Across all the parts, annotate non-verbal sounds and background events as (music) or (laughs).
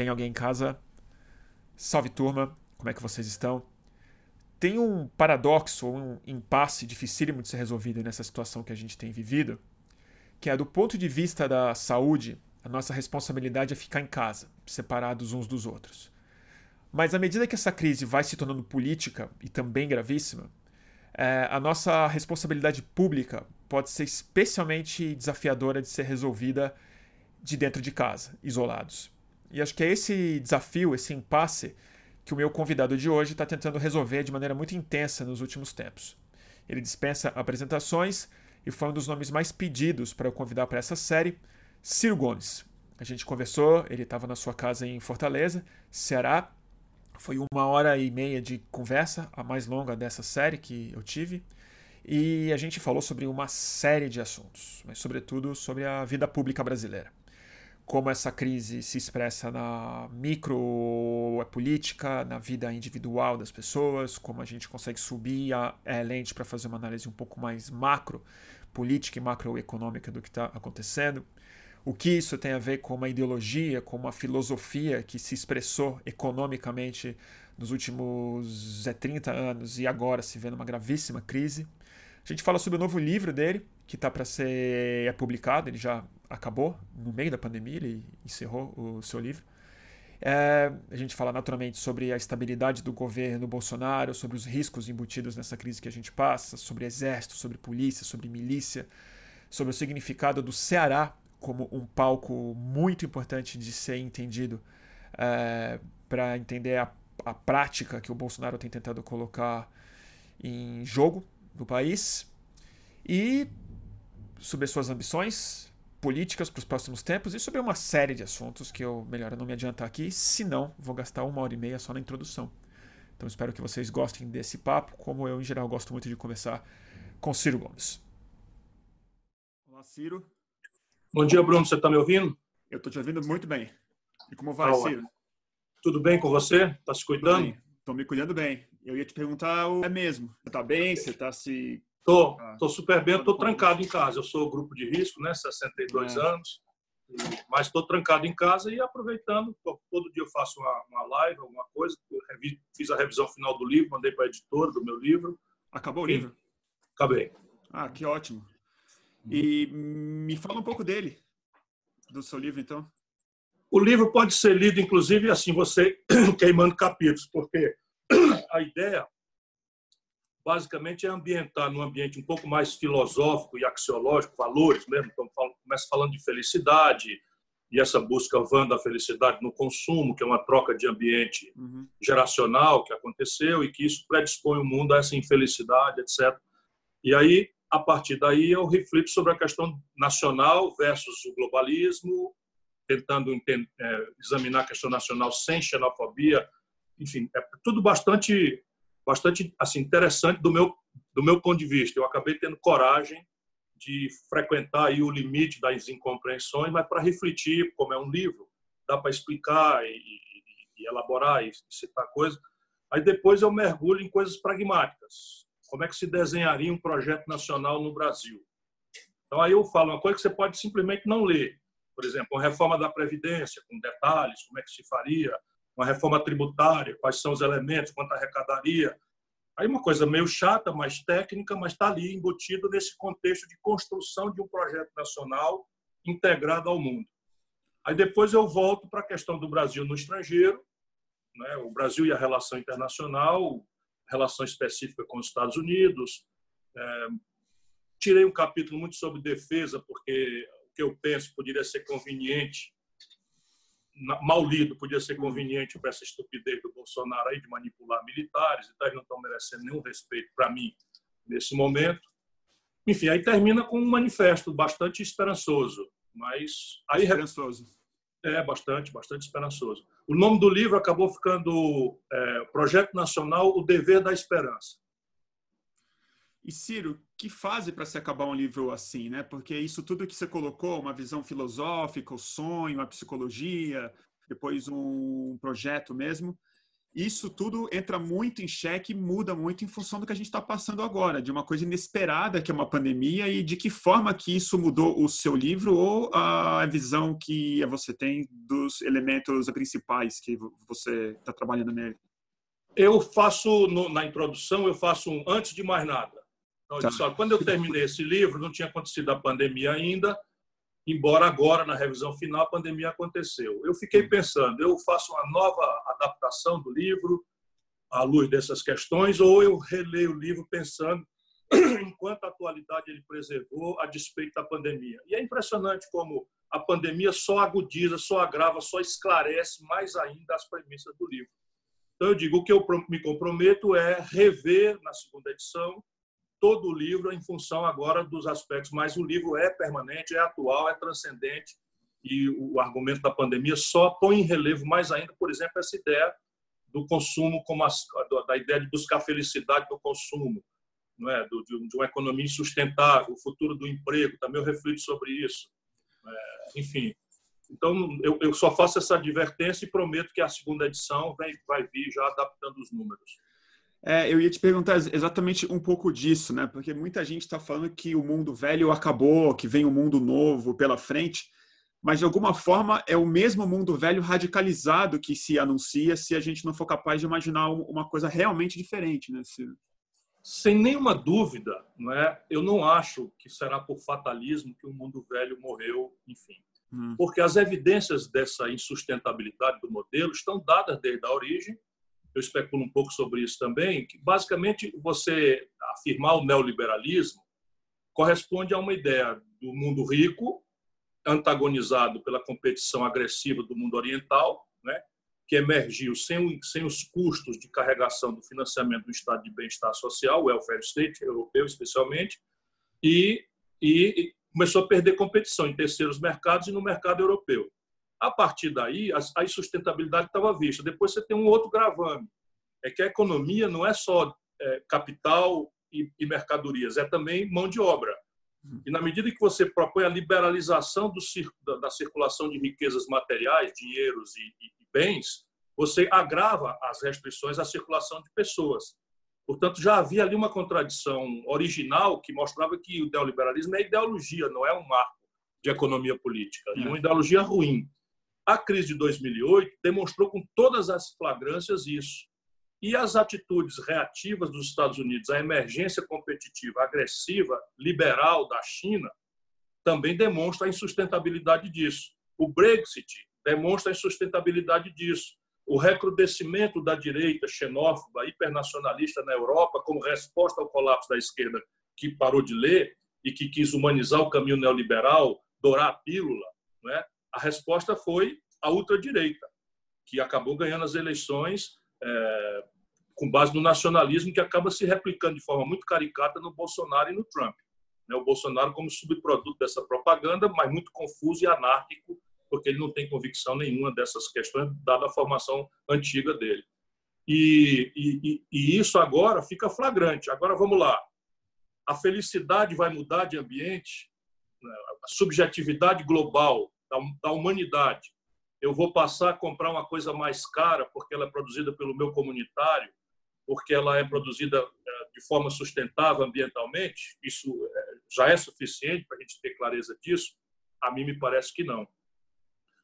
tem alguém em casa, salve turma, como é que vocês estão? Tem um paradoxo, um impasse dificílimo de ser resolvido nessa situação que a gente tem vivido, que é do ponto de vista da saúde, a nossa responsabilidade é ficar em casa, separados uns dos outros. Mas à medida que essa crise vai se tornando política e também gravíssima, é, a nossa responsabilidade pública pode ser especialmente desafiadora de ser resolvida de dentro de casa, isolados. E acho que é esse desafio, esse impasse, que o meu convidado de hoje está tentando resolver de maneira muito intensa nos últimos tempos. Ele dispensa apresentações e foi um dos nomes mais pedidos para eu convidar para essa série, Ciro Gomes. A gente conversou, ele estava na sua casa em Fortaleza, Ceará. Foi uma hora e meia de conversa, a mais longa dessa série que eu tive. E a gente falou sobre uma série de assuntos, mas sobretudo sobre a vida pública brasileira como essa crise se expressa na micro política, na vida individual das pessoas, como a gente consegue subir a, a lente para fazer uma análise um pouco mais macro, política e macroeconômica do que está acontecendo. O que isso tem a ver com uma ideologia, com uma filosofia que se expressou economicamente nos últimos 30 anos e agora se vê numa gravíssima crise. A gente fala sobre o novo livro dele, que está para ser é publicado, ele já acabou no meio da pandemia, ele encerrou o seu livro. É, a gente fala naturalmente sobre a estabilidade do governo Bolsonaro, sobre os riscos embutidos nessa crise que a gente passa, sobre exército, sobre polícia, sobre milícia, sobre o significado do Ceará como um palco muito importante de ser entendido é, para entender a, a prática que o Bolsonaro tem tentado colocar em jogo no país e sobre as suas ambições, políticas para os próximos tempos e sobre uma série de assuntos que eu melhor não me adiantar aqui, senão vou gastar uma hora e meia só na introdução. Então espero que vocês gostem desse papo, como eu em geral gosto muito de conversar com Ciro Gomes. Olá, Ciro. Bom dia, Bruno. Você está me ouvindo? Eu estou te ouvindo muito bem. E como vai, tá Ciro? Tudo bem com você? Está se cuidando? Estou me cuidando bem. Eu ia te perguntar o é mesmo. Você está bem? Você está se Tô, ah. tô super bem, tô trancado em casa. Eu sou grupo de risco, né? 62 é. anos. Mas estou trancado em casa e aproveitando. Todo dia eu faço uma, uma live, alguma coisa. fiz a revisão final do livro, mandei para a editora do meu livro. Acabou o livro? Acabei. Ah, que ótimo. E me fala um pouco dele, do seu livro, então. O livro pode ser lido, inclusive, assim, você (clears throat) queimando capítulos, porque (clears throat) a ideia basicamente é ambientar num ambiente um pouco mais filosófico e axiológico, valores mesmo. Então, começa falando de felicidade e essa busca vã da felicidade no consumo, que é uma troca de ambiente uhum. geracional que aconteceu e que isso predispõe o mundo a essa infelicidade, etc. E aí, a partir daí, eu reflito sobre a questão nacional versus o globalismo, tentando é, examinar a questão nacional sem xenofobia. Enfim, é tudo bastante bastante assim interessante do meu do meu ponto de vista. Eu acabei tendo coragem de frequentar aí o limite das incompreensões, mas para refletir, como é um livro, dá para explicar e, e, e, elaborar e citar coisas. Aí depois eu mergulho em coisas pragmáticas. Como é que se desenharia um projeto nacional no Brasil? Então aí eu falo uma coisa que você pode simplesmente não ler. Por exemplo, uma reforma da Previdência, com detalhes, como é que se faria, uma reforma tributária, quais são os elementos, quanto arrecadaria. Aí uma coisa meio chata, mais técnica, mas está ali embutido nesse contexto de construção de um projeto nacional integrado ao mundo. Aí depois eu volto para a questão do Brasil no estrangeiro, né? o Brasil e a relação internacional, relação específica com os Estados Unidos. É, tirei um capítulo muito sobre defesa, porque o que eu penso poderia ser conveniente mal lido, podia ser conveniente para essa estupidez do Bolsonaro aí de manipular militares, então eles não estão merecendo nenhum respeito para mim nesse momento. Enfim, aí termina com um manifesto bastante esperançoso, mas aí esperançoso. É bastante, bastante esperançoso. O nome do livro acabou ficando é, Projeto Nacional: O Dever da Esperança. E Ciro, que fase para se acabar um livro assim, né? Porque isso tudo que você colocou, uma visão filosófica, o sonho, a psicologia, depois um projeto mesmo, isso tudo entra muito em xeque, muda muito em função do que a gente está passando agora, de uma coisa inesperada que é uma pandemia e de que forma que isso mudou o seu livro ou a visão que você tem dos elementos principais que você está trabalhando nele. Eu faço no, na introdução, eu faço um antes de mais nada. Então, tá. disse, quando eu terminei esse livro, não tinha acontecido a pandemia ainda, embora agora, na revisão final, a pandemia aconteceu. Eu fiquei pensando, eu faço uma nova adaptação do livro à luz dessas questões, ou eu releio o livro pensando (clears throat) em quanta atualidade ele preservou a despeito da pandemia. E é impressionante como a pandemia só agudiza, só agrava, só esclarece mais ainda as premissas do livro. Então, eu digo, o que eu me comprometo é rever na segunda edição todo o livro em função agora dos aspectos, mas o livro é permanente, é atual, é transcendente e o argumento da pandemia só põe em relevo mais ainda, por exemplo, essa ideia do consumo como da ideia de buscar felicidade no consumo, não é, do, de, uma economia sustentável, o futuro do emprego, também eu reflito sobre isso, é, enfim. Então eu, eu só faço essa advertência e prometo que a segunda edição vai, vai vir já adaptando os números. É, eu ia te perguntar exatamente um pouco disso, né? Porque muita gente está falando que o mundo velho acabou, que vem um mundo novo pela frente, mas de alguma forma é o mesmo mundo velho radicalizado que se anuncia se a gente não for capaz de imaginar uma coisa realmente diferente, né? Se... Sem nenhuma dúvida, não é? Eu não acho que será por fatalismo que o mundo velho morreu, enfim. Hum. Porque as evidências dessa insustentabilidade do modelo estão dadas desde a origem eu especulo um pouco sobre isso também, que basicamente você afirmar o neoliberalismo corresponde a uma ideia do mundo rico, antagonizado pela competição agressiva do mundo oriental, né, que emergiu sem, sem os custos de carregação do financiamento do Estado de Bem-Estar Social, o welfare state europeu especialmente, e, e começou a perder competição em terceiros mercados e no mercado europeu. A partir daí, a insustentabilidade estava vista. Depois você tem um outro gravame, é que a economia não é só é, capital e, e, mercadorias, é também mão de obra. Uhum. E na medida que você propõe a liberalização do, da, circulação de riquezas materiais, dinheiros e, e, e bens, você agrava as restrições à circulação de pessoas. Portanto, já havia ali uma contradição original que mostrava que o neoliberalismo é ideologia, não é um marco de economia política, e uma é. ideologia ruim. A crise de 2008 demonstrou com todas as flagrâncias isso. E as atitudes reativas dos Estados Unidos à emergência competitiva agressiva, liberal da China, também demonstra a insustentabilidade disso. O Brexit demonstra a insustentabilidade disso. O recrudescimento da direita xenófoba, hipernacionalista na Europa, como resposta ao colapso da esquerda que parou de ler e que quis humanizar o caminho neoliberal, dourar a pílula, né? A resposta foi a ultradireita, que acabou ganhando as eleições é, com base no nacionalismo, que acaba se replicando de forma muito caricata no Bolsonaro e no Trump. Né? O Bolsonaro como subproduto dessa propaganda, mas muito confuso e anárquico, porque ele não tem convicção nenhuma dessas questões, dada a formação antiga dele. E, e, e, isso agora fica flagrante. Agora vamos lá. A felicidade vai mudar de ambiente, né? a subjetividade global da, da humanidade. Eu vou passar a comprar uma coisa mais cara porque ela é produzida pelo meu comunitário, porque ela é produzida eh, de forma sustentável ambientalmente. Isso eh, já é suficiente para a gente ter clareza disso? A mim me parece que não.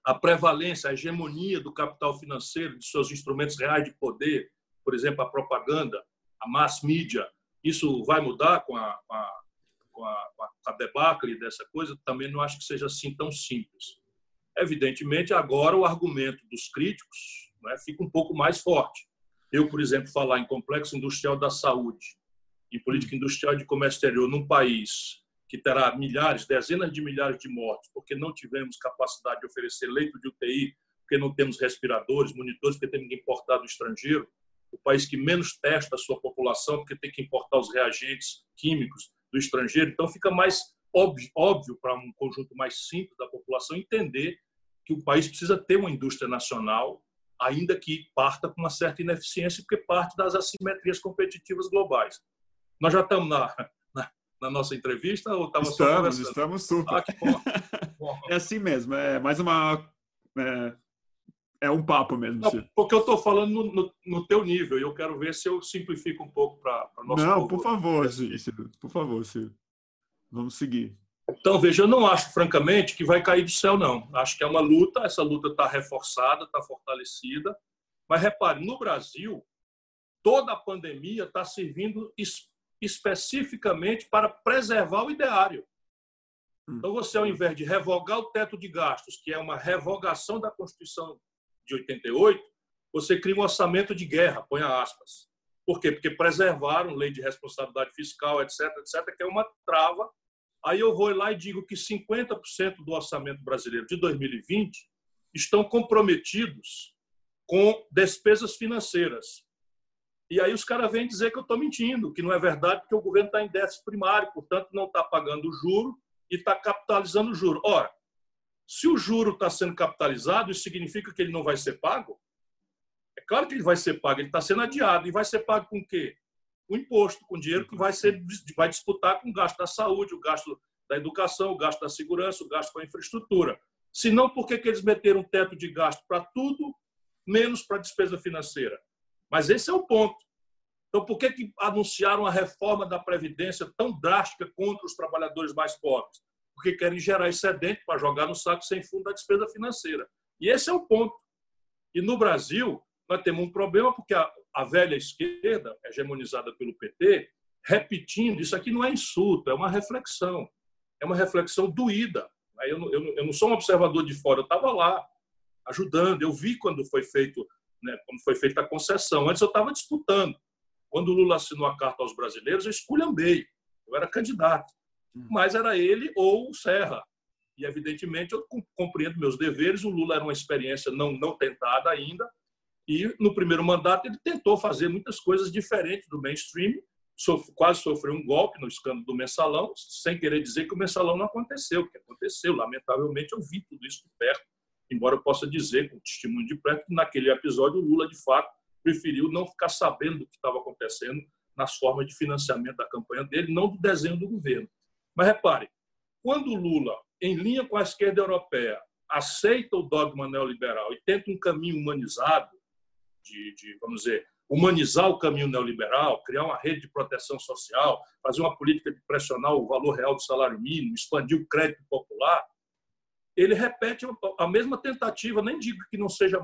A prevalência, a hegemonia do capital financeiro, de seus instrumentos reais de poder, por exemplo, a propaganda, a mass media, isso vai mudar com a, a com a, com a debacle dessa coisa, também não acho que seja assim tão simples. Evidentemente, agora o argumento dos críticos né, fica um pouco mais forte. Eu, por exemplo, falar em complexo industrial da saúde, em política industrial de comércio exterior num país que terá milhares, dezenas de milhares de mortes, porque não tivemos capacidade de oferecer leito de UTI, porque não temos respiradores, monitores, porque temos que importar do estrangeiro, o país que menos testa a sua população, porque tem que importar os reagentes químicos, do estrangeiro. Então, fica mais óbvio, óbvio para um conjunto mais simples da população entender que o país precisa ter uma indústria nacional, ainda que parta com uma certa ineficiência, porque parte das assimetrias competitivas globais. Nós já estamos na, na, na nossa entrevista ou estamos Estamos, estamos super. Ah, bom. bom. (laughs) É assim mesmo, é mais uma é, é um papo mesmo. Não, porque eu estou falando no, no, no, teu nível e eu quero ver se eu simplifico um pouco para nosso Não, povo. por favor, Ciro. Por favor, Ciro. Vamos seguir. Então, veja, eu não acho, francamente, que vai cair do céu, não. Acho que é uma luta, essa luta está reforçada, está fortalecida. Mas repare, no Brasil, toda a pandemia está servindo es especificamente para preservar o ideário. Hum. Então, você, ao invés de revogar o teto de gastos, que é uma revogação da Constituição de 88, você cria um orçamento de guerra, põe aspas. Por quê? Porque preservaram lei de responsabilidade fiscal, etc., etc., que é uma trava Aí eu vou lá e digo que 50% do orçamento brasileiro de 2020 estão comprometidos com despesas financeiras. E aí os caras vêm dizer que eu estou mentindo, que não é verdade, porque o governo está em déficit primário, portanto não está pagando o juro e está capitalizando o juro. Ora, se o juro está sendo capitalizado, isso significa que ele não vai ser pago? É claro que ele vai ser pago, ele está sendo adiado. E vai ser pago com o quê? o imposto, com dinheiro que vai, ser, vai disputar com o gasto da saúde, o gasto da educação, o gasto da segurança, o gasto com a infraestrutura. Se não, por que, que eles meteram um teto de gasto para tudo, menos para despesa financeira? Mas esse é o ponto. Então, por que, que anunciaram a reforma da Previdência tão drástica contra os trabalhadores mais pobres? Porque querem gerar excedente para jogar no saco sem fundo da despesa financeira. E esse é o ponto. E no Brasil, nós temos um problema porque a, a velha esquerda, hegemonizada pelo PT, repetindo, isso aqui não é insulto, é uma reflexão. É uma reflexão doída. Eu não, eu não sou um observador de fora, eu estava lá, ajudando. Eu vi quando foi feito, né, quando foi feita a concessão. Antes eu estava disputando. Quando o Lula assinou a carta aos brasileiros, eu esculhambei. Eu era candidato. Hum. Mas era ele ou o Serra. E, evidentemente, eu compreendo meus deveres. O Lula era uma experiência não, não tentada ainda. E no primeiro mandato ele tentou fazer muitas coisas diferentes do mainstream, quase sofreu um golpe no escândalo do mensalão, sem querer dizer que o mensalão não aconteceu, o que aconteceu. Lamentavelmente eu vi tudo isso de perto, embora eu possa dizer com testemunho de perto que naquele episódio o Lula de fato preferiu não ficar sabendo do que estava acontecendo nas formas de financiamento da campanha dele, não do desenho do governo. Mas repare, quando Lula, em linha com a esquerda europeia, aceita o dogma neoliberal e tenta um caminho humanizado, de, de, vamos dizer, humanizar o caminho neoliberal, criar uma rede de proteção social, fazer uma política de pressionar o valor real do salário mínimo, expandir o crédito popular, ele repete a mesma tentativa, nem digo que não seja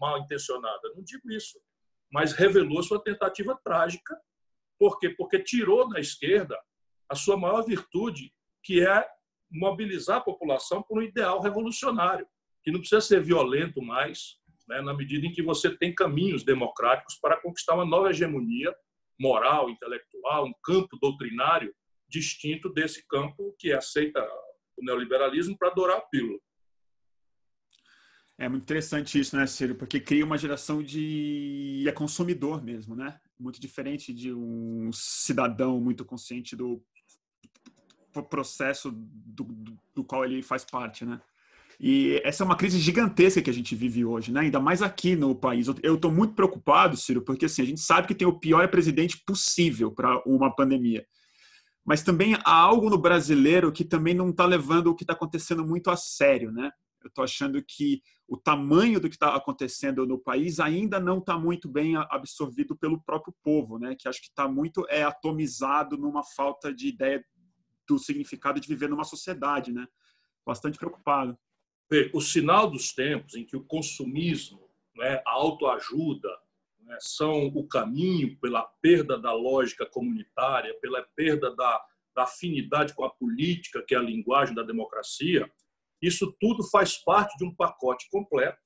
mal intencionada, não digo isso, mas revelou sua tentativa trágica. Por quê? Porque tirou da esquerda a sua maior virtude, que é mobilizar a população por um ideal revolucionário, que não precisa ser violento mais, né, na medida em que você tem caminhos democráticos para conquistar uma nova hegemonia moral, intelectual, um campo doutrinário distinto desse campo que aceita o neoliberalismo para adorar a pílula. É muito interessante isso, né, Ciro? Porque cria uma geração de é consumidor mesmo, né? Muito diferente de um cidadão muito consciente do processo do, do, qual ele faz parte, né? E essa é uma crise gigantesca que a gente vive hoje, né? ainda mais aqui no país. Eu estou muito preocupado, Ciro, porque assim, a gente sabe que tem o pior presidente possível para uma pandemia. Mas também há algo no brasileiro que também não está levando o que está acontecendo muito a sério. Né? Eu estou achando que o tamanho do que está acontecendo no país ainda não está muito bem absorvido pelo próprio povo, né? que acho que está muito é, atomizado numa falta de ideia do significado de viver numa sociedade. Né? Bastante preocupado o sinal dos tempos em que o consumismo, né, a autoajuda, né, são o caminho pela perda da lógica comunitária, pela perda da, da afinidade com a política, que é a linguagem da democracia, isso tudo faz parte de um pacote completo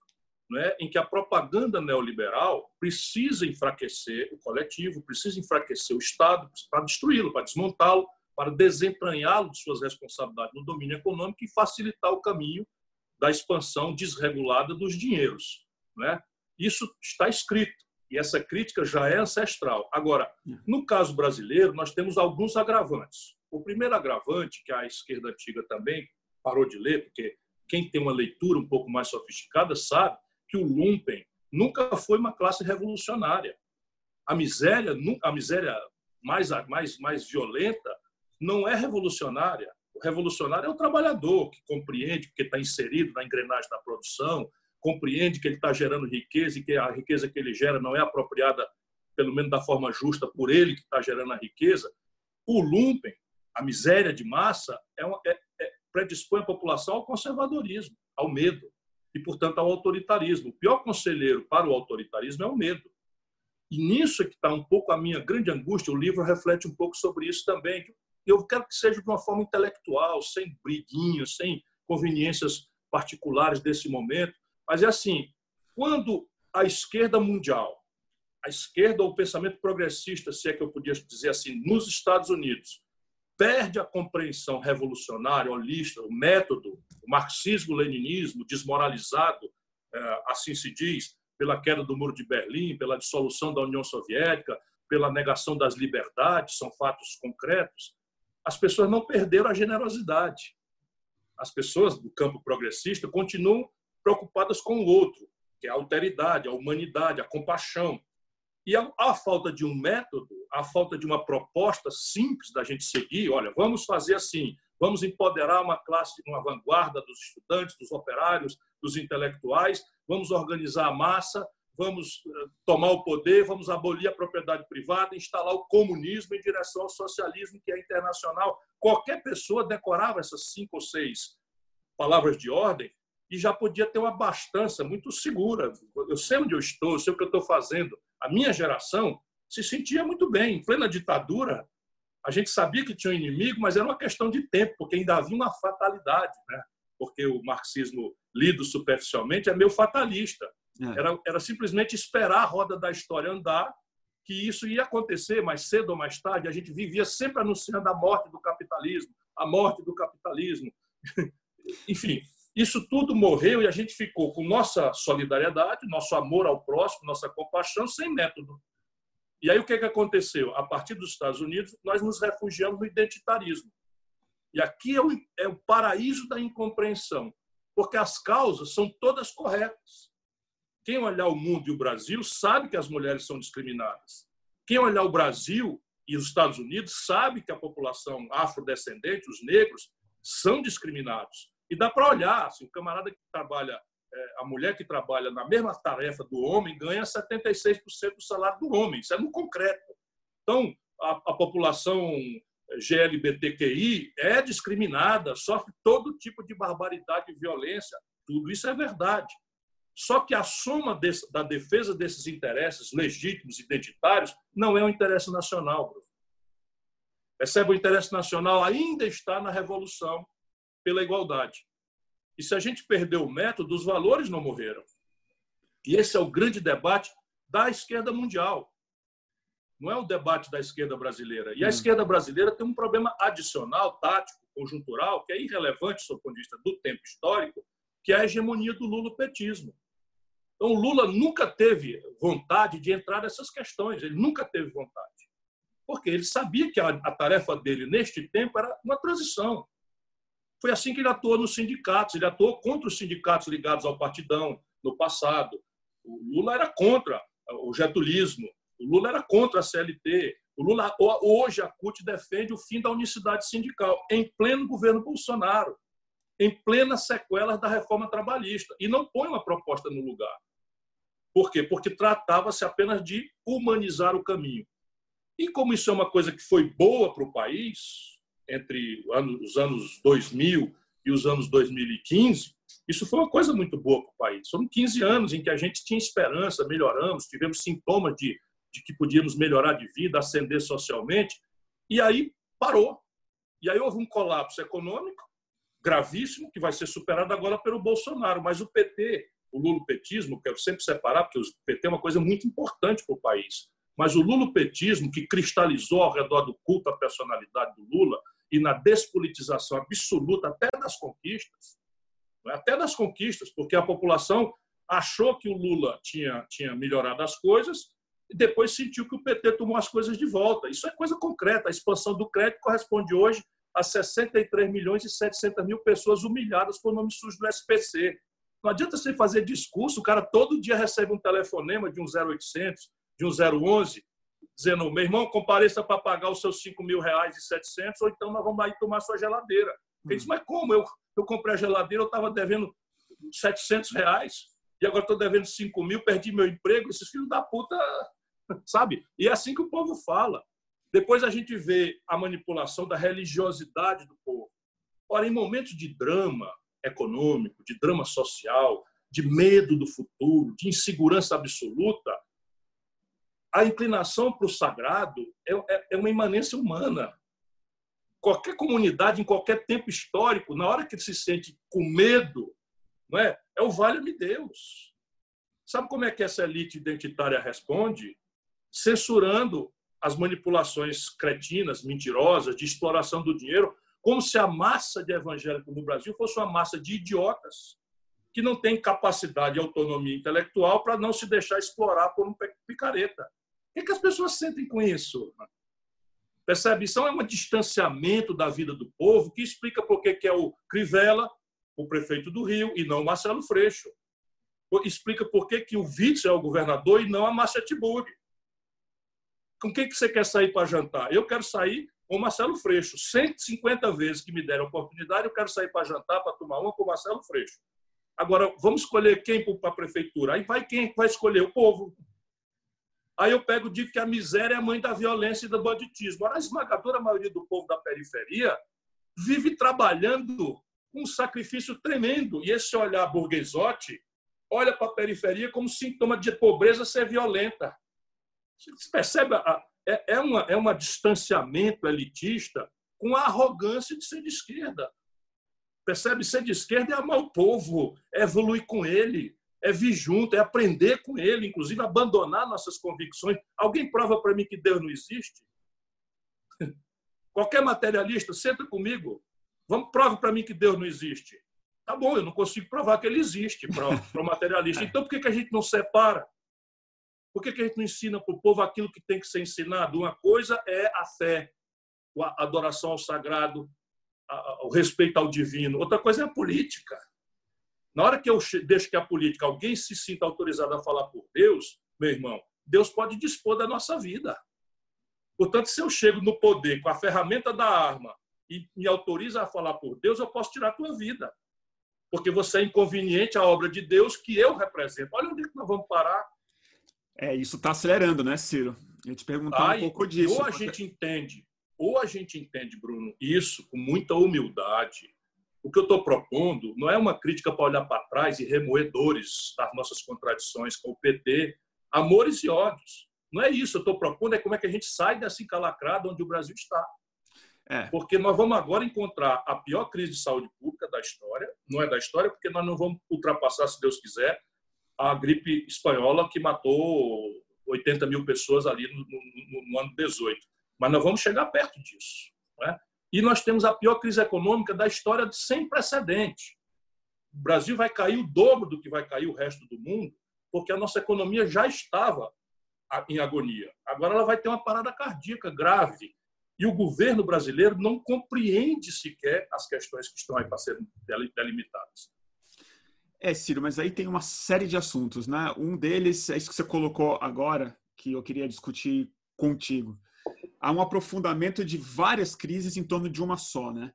né, em que a propaganda neoliberal precisa enfraquecer o coletivo, precisa enfraquecer o Estado para destruí-lo, para desmontá-lo, para desentranhá-lo de suas responsabilidades no domínio econômico e facilitar o caminho da expansão desregulada dos dinheiros. Né? Isso está escrito e essa crítica já é ancestral. Agora, no caso brasileiro, nós temos alguns agravantes. O primeiro agravante, que a esquerda antiga também parou de ler, porque quem tem uma leitura um pouco mais sofisticada sabe que o lumpen nunca foi uma classe revolucionária. A miséria, a miséria mais, mais, mais violenta não é revolucionária. O revolucionário é o trabalhador que compreende, porque está inserido na engrenagem da produção, compreende que ele está gerando riqueza e que a riqueza que ele gera não é apropriada, pelo menos da forma justa, por ele que está gerando a riqueza, o lumpen, a miséria de massa, é, uma, é, é predispõe a população ao conservadorismo, ao medo e, portanto, ao autoritarismo. O pior conselheiro para o autoritarismo é o medo. E nisso é que está um pouco a minha grande angústia. O livro reflete um pouco sobre isso também. Eu quero que seja de uma forma intelectual, sem briguinhos, sem conveniências particulares desse momento. Mas é assim: quando a esquerda mundial, a esquerda ou o pensamento progressista, se é que eu podia dizer assim, nos Estados Unidos, perde a compreensão revolucionária, holista, o método, o marxismo-leninismo desmoralizado, é, assim se diz, pela queda do Muro de Berlim, pela dissolução da União Soviética, pela negação das liberdades, são fatos concretos, as pessoas não perderam a generosidade. As pessoas do campo progressista continuam preocupadas com o outro, que é a alteridade, a humanidade, a compaixão. E a, a, falta de um método, a falta de uma proposta simples da gente seguir, olha, vamos fazer assim, vamos empoderar uma classe, uma vanguarda dos estudantes, dos operários, dos intelectuais, vamos organizar a massa, vamos eh, tomar o poder, vamos abolir a propriedade privada, instalar o comunismo em direção ao socialismo, que é internacional. Qualquer pessoa decorava essas cinco ou seis palavras de ordem e já podia ter uma abastança muito segura. Eu sei onde eu estou, eu sei o que eu estou fazendo. A minha geração se sentia muito bem. Em plena ditadura, a gente sabia que tinha um inimigo, mas era uma questão de tempo, porque ainda havia uma fatalidade. Né? Porque o marxismo, lido superficialmente, é meio fatalista. É. Era, era simplesmente esperar a roda da história andar, que isso ia acontecer mais cedo ou mais tarde. A gente vivia sempre anunciando a morte do capitalismo, a morte do capitalismo. (laughs) Enfim, isso tudo morreu e a gente ficou com nossa solidariedade, nosso amor ao próximo, nossa compaixão, sem método. E aí o que, que aconteceu? A partir dos Estados Unidos, nós nos refugiamos no identitarismo. E aqui é o, é o paraíso da incompreensão, porque as causas são todas corretas. Quem olhar o mundo e o Brasil sabe que as mulheres são discriminadas. Quem olhar o Brasil e os Estados Unidos sabe que a população afrodescendente, os negros, são discriminados. E dá para olhar, assim, o camarada que trabalha, é, a mulher que trabalha na mesma tarefa do homem ganha 76% do salário do homem. Isso é no concreto. Então, a, a população GLBTQI é discriminada, sofre todo tipo de barbaridade e violência. Tudo isso é verdade. Só que a soma desse, da defesa desses interesses legítimos, identitários, não é um interesse nacional. Percebe? O interesse nacional ainda está na revolução, pela igualdade. E se a gente perdeu o método, os valores não morreram. E esse é o grande debate da esquerda mundial. Não é o debate da esquerda brasileira. E a hum. esquerda brasileira tem um problema adicional, tático, conjuntural, que é irrelevante do ponto de vista do tempo histórico, que é a hegemonia do lulopetismo. Então, o Lula nunca teve vontade de entrar nessas questões, ele nunca teve vontade. Porque ele sabia que a, a tarefa dele, neste tempo, era uma transição. Foi assim que ele atuou nos sindicatos. Ele atuou contra os sindicatos ligados ao partidão no passado. O Lula era contra o getulismo. O Lula era contra a CLT. O Lula hoje a CUT defende o fim da unicidade sindical em pleno governo Bolsonaro, em plena sequela da reforma trabalhista e não põe uma proposta no lugar. Por quê? Porque tratava-se apenas de humanizar o caminho. E como isso é uma coisa que foi boa para o país, entre os anos 2000 e os anos 2015, isso foi uma coisa muito boa para o país. Foram 15 anos em que a gente tinha esperança, melhoramos, tivemos sintomas de, de que podíamos melhorar de vida, ascender socialmente, e aí parou. E aí houve um colapso econômico gravíssimo, que vai ser superado agora pelo Bolsonaro. Mas o PT, o lulopetismo, quero sempre separar, porque o PT é uma coisa muito importante para o país. Mas o lulopetismo, que cristalizou ao redor do culto à personalidade do Lula, e na despolitização absoluta até das conquistas, é? até das conquistas, porque a população achou que o Lula tinha, tinha melhorado as coisas e depois sentiu que o PT tomou as coisas de volta. Isso é coisa concreta. A expansão do crédito corresponde hoje a 63 milhões e 700 mil pessoas humilhadas por nome sujo do SPC. Não adianta você fazer discurso, o cara todo dia recebe um telefonema de um 0800, de um 011, dizendo, meu irmão, compareça para pagar os seus 5 mil reais e 700, ou então nós vamos aí tomar sua geladeira. Ele disse, mas como? Eu, eu comprei a geladeira, eu estava devendo 700 reais. e agora estou devendo 5 mil, perdi meu emprego, esses filhos da puta, (laughs) sabe? E é assim que o povo fala. Depois a gente vê a manipulação da religiosidade do povo. Ora, em momentos de drama econômico, de drama social, de medo do futuro, de insegurança absoluta, a inclinação para o sagrado é, é, é uma imanência humana. Qualquer comunidade, em qualquer tempo histórico, na hora que se sente com medo, não é? é o vale-me Deus. Sabe como é que essa elite identitária responde? Censurando as manipulações cretinas, mentirosas, de exploração do dinheiro, como se a massa de evangélicos no Brasil fosse uma massa de idiotas que não tem capacidade e autonomia intelectual para não se deixar explorar por um picareta. O que, é que as pessoas sentem com isso? Percebe? Isso é um distanciamento da vida do povo que explica por que é o Crivella, o prefeito do Rio, e não o Marcelo Freixo. Explica por que o Witzel é o governador e não a Márcia Tiburi. Com quem que você quer sair para jantar? Eu quero sair com o Marcelo Freixo. 150 vezes que me deram a oportunidade, eu quero sair para jantar, para tomar uma com o Marcelo Freixo. Agora, vamos escolher quem para a prefeitura? Aí vai quem vai escolher? O povo. Aí eu pego digo que a miséria é a mãe da violência e do banditismo. Ora, a esmagadora maioria do povo da periferia vive trabalhando com um sacrifício tremendo. E esse olhar burguesote olha para a periferia como sintoma de pobreza ser violenta. Você percebe? É, é, uma, é um distanciamento elitista com a arrogância de ser de esquerda. Percebe? Ser de esquerda é amar o povo, é evoluir com ele, é vir junto, é aprender com ele, inclusive abandonar nossas convicções. Alguém prova para mim que Deus não existe? (laughs) Qualquer materialista, senta comigo. Vamos prova para mim que Deus não existe. Tá bom, eu não consigo provar que ele existe para o materialista. (laughs) Então por que, que a gente não separa? Por que, que a gente não ensina para o povo aquilo que tem que ser ensinado? Uma coisa é a fé, a adoração ao sagrado, o respeito ao divino. Outra coisa é a política. Na hora que eu deixo que a política, alguém se sinta autorizado a falar por Deus, meu irmão, Deus pode dispor da nossa vida. Portanto, se eu chego no poder com a ferramenta da arma e me autoriza a falar por Deus, eu posso tirar a tua vida. Porque você é inconveniente à obra de Deus que eu represento. Olha onde é que nós vamos parar. É, isso está acelerando, né, Ciro? Eu te perguntar ah, um pouco disso. Ou a gente entende, ou a gente entende, Bruno, isso com muita humildade. O que eu estou propondo não é uma crítica para olhar para trás e remoer dores das nossas contradições com o PT, amores e ódios. Não é isso. Eu estou propondo é como é que a gente sai dessa encalacrada onde o Brasil está. É. Porque nós vamos agora encontrar a pior crise de saúde pública da história. Não é da história, porque nós não vamos ultrapassar, se Deus quiser, a gripe espanhola que matou 80 mil pessoas ali no, no, no ano 18. Mas nós vamos chegar perto disso. Né? E nós temos a pior crise econômica da história sem precedente. O Brasil vai cair o dobro do que vai cair o resto do mundo, porque a nossa economia já estava em agonia. Agora ela vai ter uma parada cardíaca grave. E o governo brasileiro não compreende sequer as questões que estão aí para serem delimitadas. É, Ciro, mas aí tem uma série de assuntos, né? Um deles é isso que você colocou agora, que eu queria discutir contigo. Há um aprofundamento de várias crises em torno de uma só, né?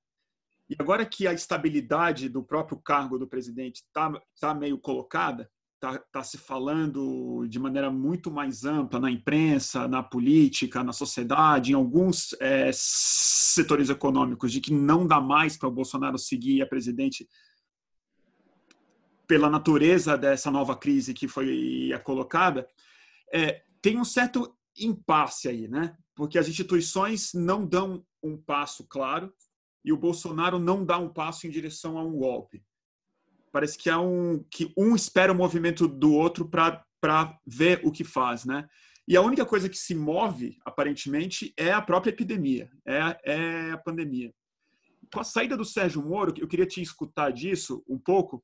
E agora que a estabilidade do próprio cargo do presidente está tá meio colocada, está tá se falando de maneira muito mais ampla na imprensa, na política, na sociedade, em alguns é, setores econômicos, de que não dá mais para o Bolsonaro seguir a presidente pela natureza dessa nova crise que foi colocada, é, tem um certo impasse aí, né? Porque as instituições não dão um passo claro e o Bolsonaro não dá um passo em direção a um golpe. Parece que há um que um espera o movimento do outro para ver o que faz, né? E a única coisa que se move, aparentemente, é a própria epidemia, é, é a pandemia. Com a saída do Sérgio Moro, eu queria te escutar disso um pouco,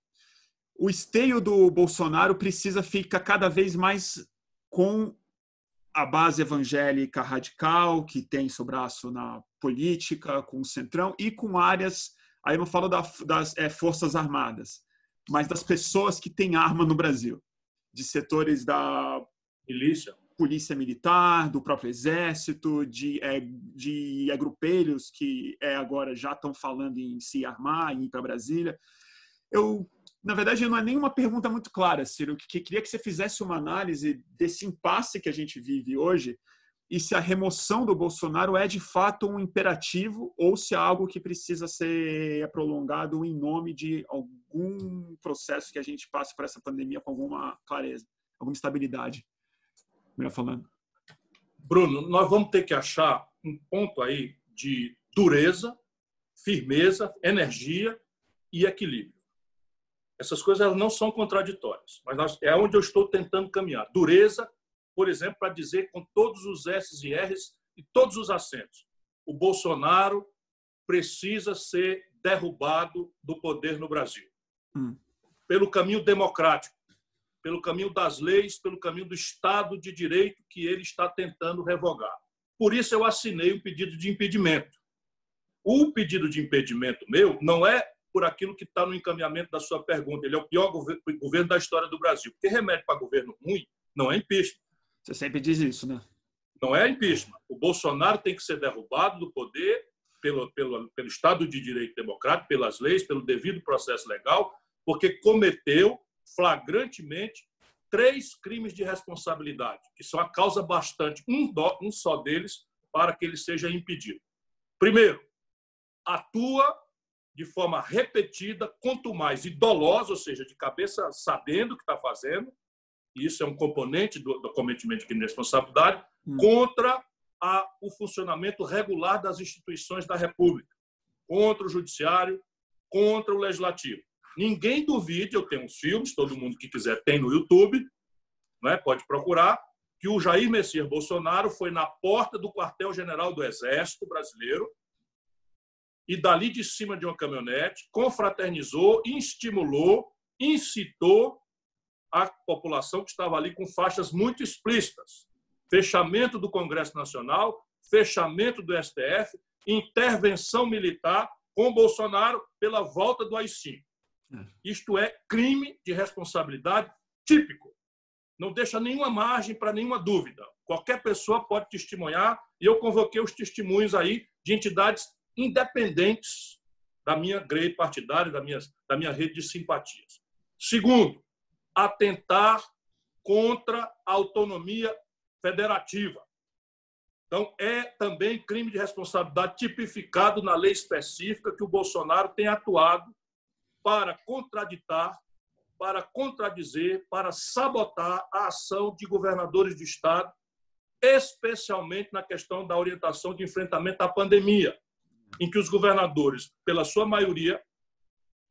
o esteio do Bolsonaro precisa ficar cada vez mais com a base evangélica radical, que tem seu braço na política, com o centrão, e com áreas, aí eu não falo das é, Forças Armadas, mas das pessoas que têm arma no Brasil, de setores da milícia, polícia militar, do próprio exército, de, é, de agrupelhos que é, agora já estão falando em se armar, em ir para Brasília. Eu Na verdade, não é nenhuma pergunta muito clara, Ciro. Que queria que você fizesse uma análise desse impasse que a gente vive hoje e se a remoção do Bolsonaro é de fato um imperativo ou se é algo que precisa ser prolongado em nome de algum processo que a gente passe por essa pandemia com alguma clareza, alguma estabilidade. Melhor falando. Bruno, nós vamos ter que achar um ponto aí de dureza, firmeza, energia e equilíbrio. Essas coisas não são contraditórias, mas nós, é onde eu estou tentando caminhar. Dureza, por exemplo, para dizer com todos os S e R's e todos os acentos: o Bolsonaro precisa ser derrubado do poder no Brasil. Hum. Pelo caminho democrático, pelo caminho das leis, pelo caminho do Estado de Direito que ele está tentando revogar. Por isso eu assinei o pedido de impedimento. O pedido de impedimento meu não é por aquilo que está no encaminhamento da sua pergunta. Ele é o pior governo da história do Brasil. Porque remédio para governo ruim não é impeachment. Você sempre diz isso, né? Não é impeachment. O Bolsonaro tem que ser derrubado do poder pelo, pelo, pelo Estado de Direito Democrático, pelas leis, pelo devido processo legal, porque cometeu flagrantemente três crimes de responsabilidade, que são a causa bastante, um, do, um só deles, para que ele seja impedido. Primeiro, atua de forma repetida, quanto mais e dolosa, ou seja, de cabeça sabendo o que está fazendo, e isso é um componente do, do cometimento de crime de responsabilidade, hum. contra a, o funcionamento regular das instituições da República, contra o Judiciário, contra o Legislativo. Ninguém duvide, eu tenho uns filmes, todo mundo que quiser tem no YouTube, né, pode procurar, que o Jair Messias Bolsonaro foi na porta do quartel-general do Exército Brasileiro e dali de cima de uma caminhonete confraternizou, estimulou, incitou a população que estava ali com faixas muito explícitas. Fechamento do Congresso Nacional, fechamento do STF, intervenção militar com Bolsonaro pela volta do AI-5. É. Isto é crime de responsabilidade típico. Não deixa nenhuma margem para nenhuma dúvida. Qualquer pessoa pode testemunhar, e eu convoquei os testemunhos aí de entidades independentes da minha grade partidária, da minha, da minha rede de simpatias. Segundo, atentar contra a autonomia federativa. Então, é também crime de responsabilidade tipificado na lei específica que o Bolsonaro tem atuado para contraditar, para contradizer, para sabotar a ação de governadores de Estado, especialmente na questão da orientação de enfrentamento à pandemia, em que os governadores, pela sua maioria,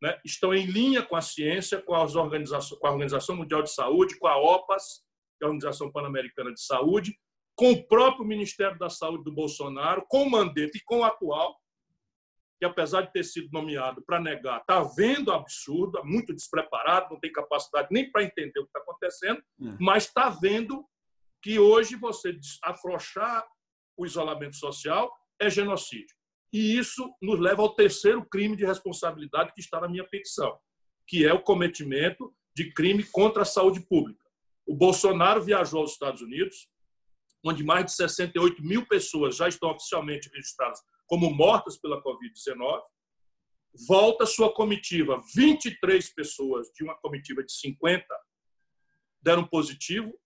né, estão em linha com a ciência, com, as organizações, com a Organização Mundial de Saúde, com a OPAS, que é a Organização Pan-Americana de Saúde, com o próprio Ministério da Saúde do Bolsonaro, com o Mandetta e com o atual, que apesar de ter sido nomeado para negar, está vendo absurdo, muito despreparado, não tem capacidade nem para entender o que está acontecendo, é. mas está vendo que hoje você afrouxar o isolamento social é genocídio. E isso nos leva ao terceiro crime de responsabilidade que está na minha petição, que é o cometimento de crime contra a saúde pública. O Bolsonaro viajou aos Estados Unidos, onde mais de 68 mil pessoas já estão oficialmente registradas como mortas pela Covid-19. Volta sua comitiva, 23 pessoas de uma comitiva de 50 deram positivo,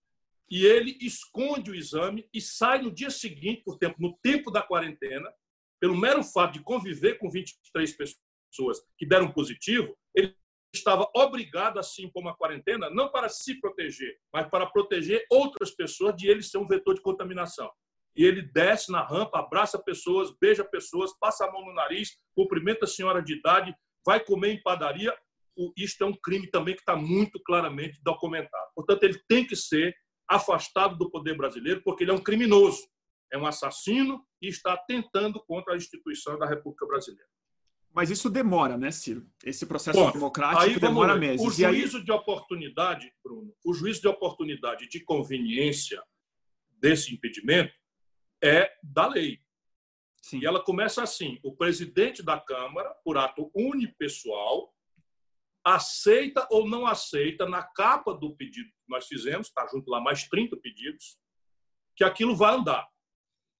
e ele esconde o exame e sai no dia seguinte, por tempo, no tempo da quarentena, pelo mero fato de conviver com 23 pessoas que deram positivo, ele estava obrigado a se impor uma quarentena, não para se proteger, mas para proteger outras pessoas de ele ser um vetor de contaminação. E ele desce na rampa, abraça pessoas, beija pessoas, passa a mão no nariz, cumprimenta a senhora de idade, vai comer em padaria. Isto é um crime também que está muito claramente documentado. Portanto, ele tem que ser afastado do poder brasileiro, porque ele é um criminoso é um assassino e está tentando contra a instituição da República Brasileira. Mas isso demora, né, Ciro? Esse processo Bom, democrático demora meses. O juízo aí... de oportunidade, Bruno, o juízo de oportunidade de conveniência desse impedimento é da lei. Sim. E ela começa assim: o presidente da Câmara, por ato unipessoal, aceita ou não aceita, na capa do pedido que nós fizemos, está junto lá mais 30 pedidos, que aquilo vai andar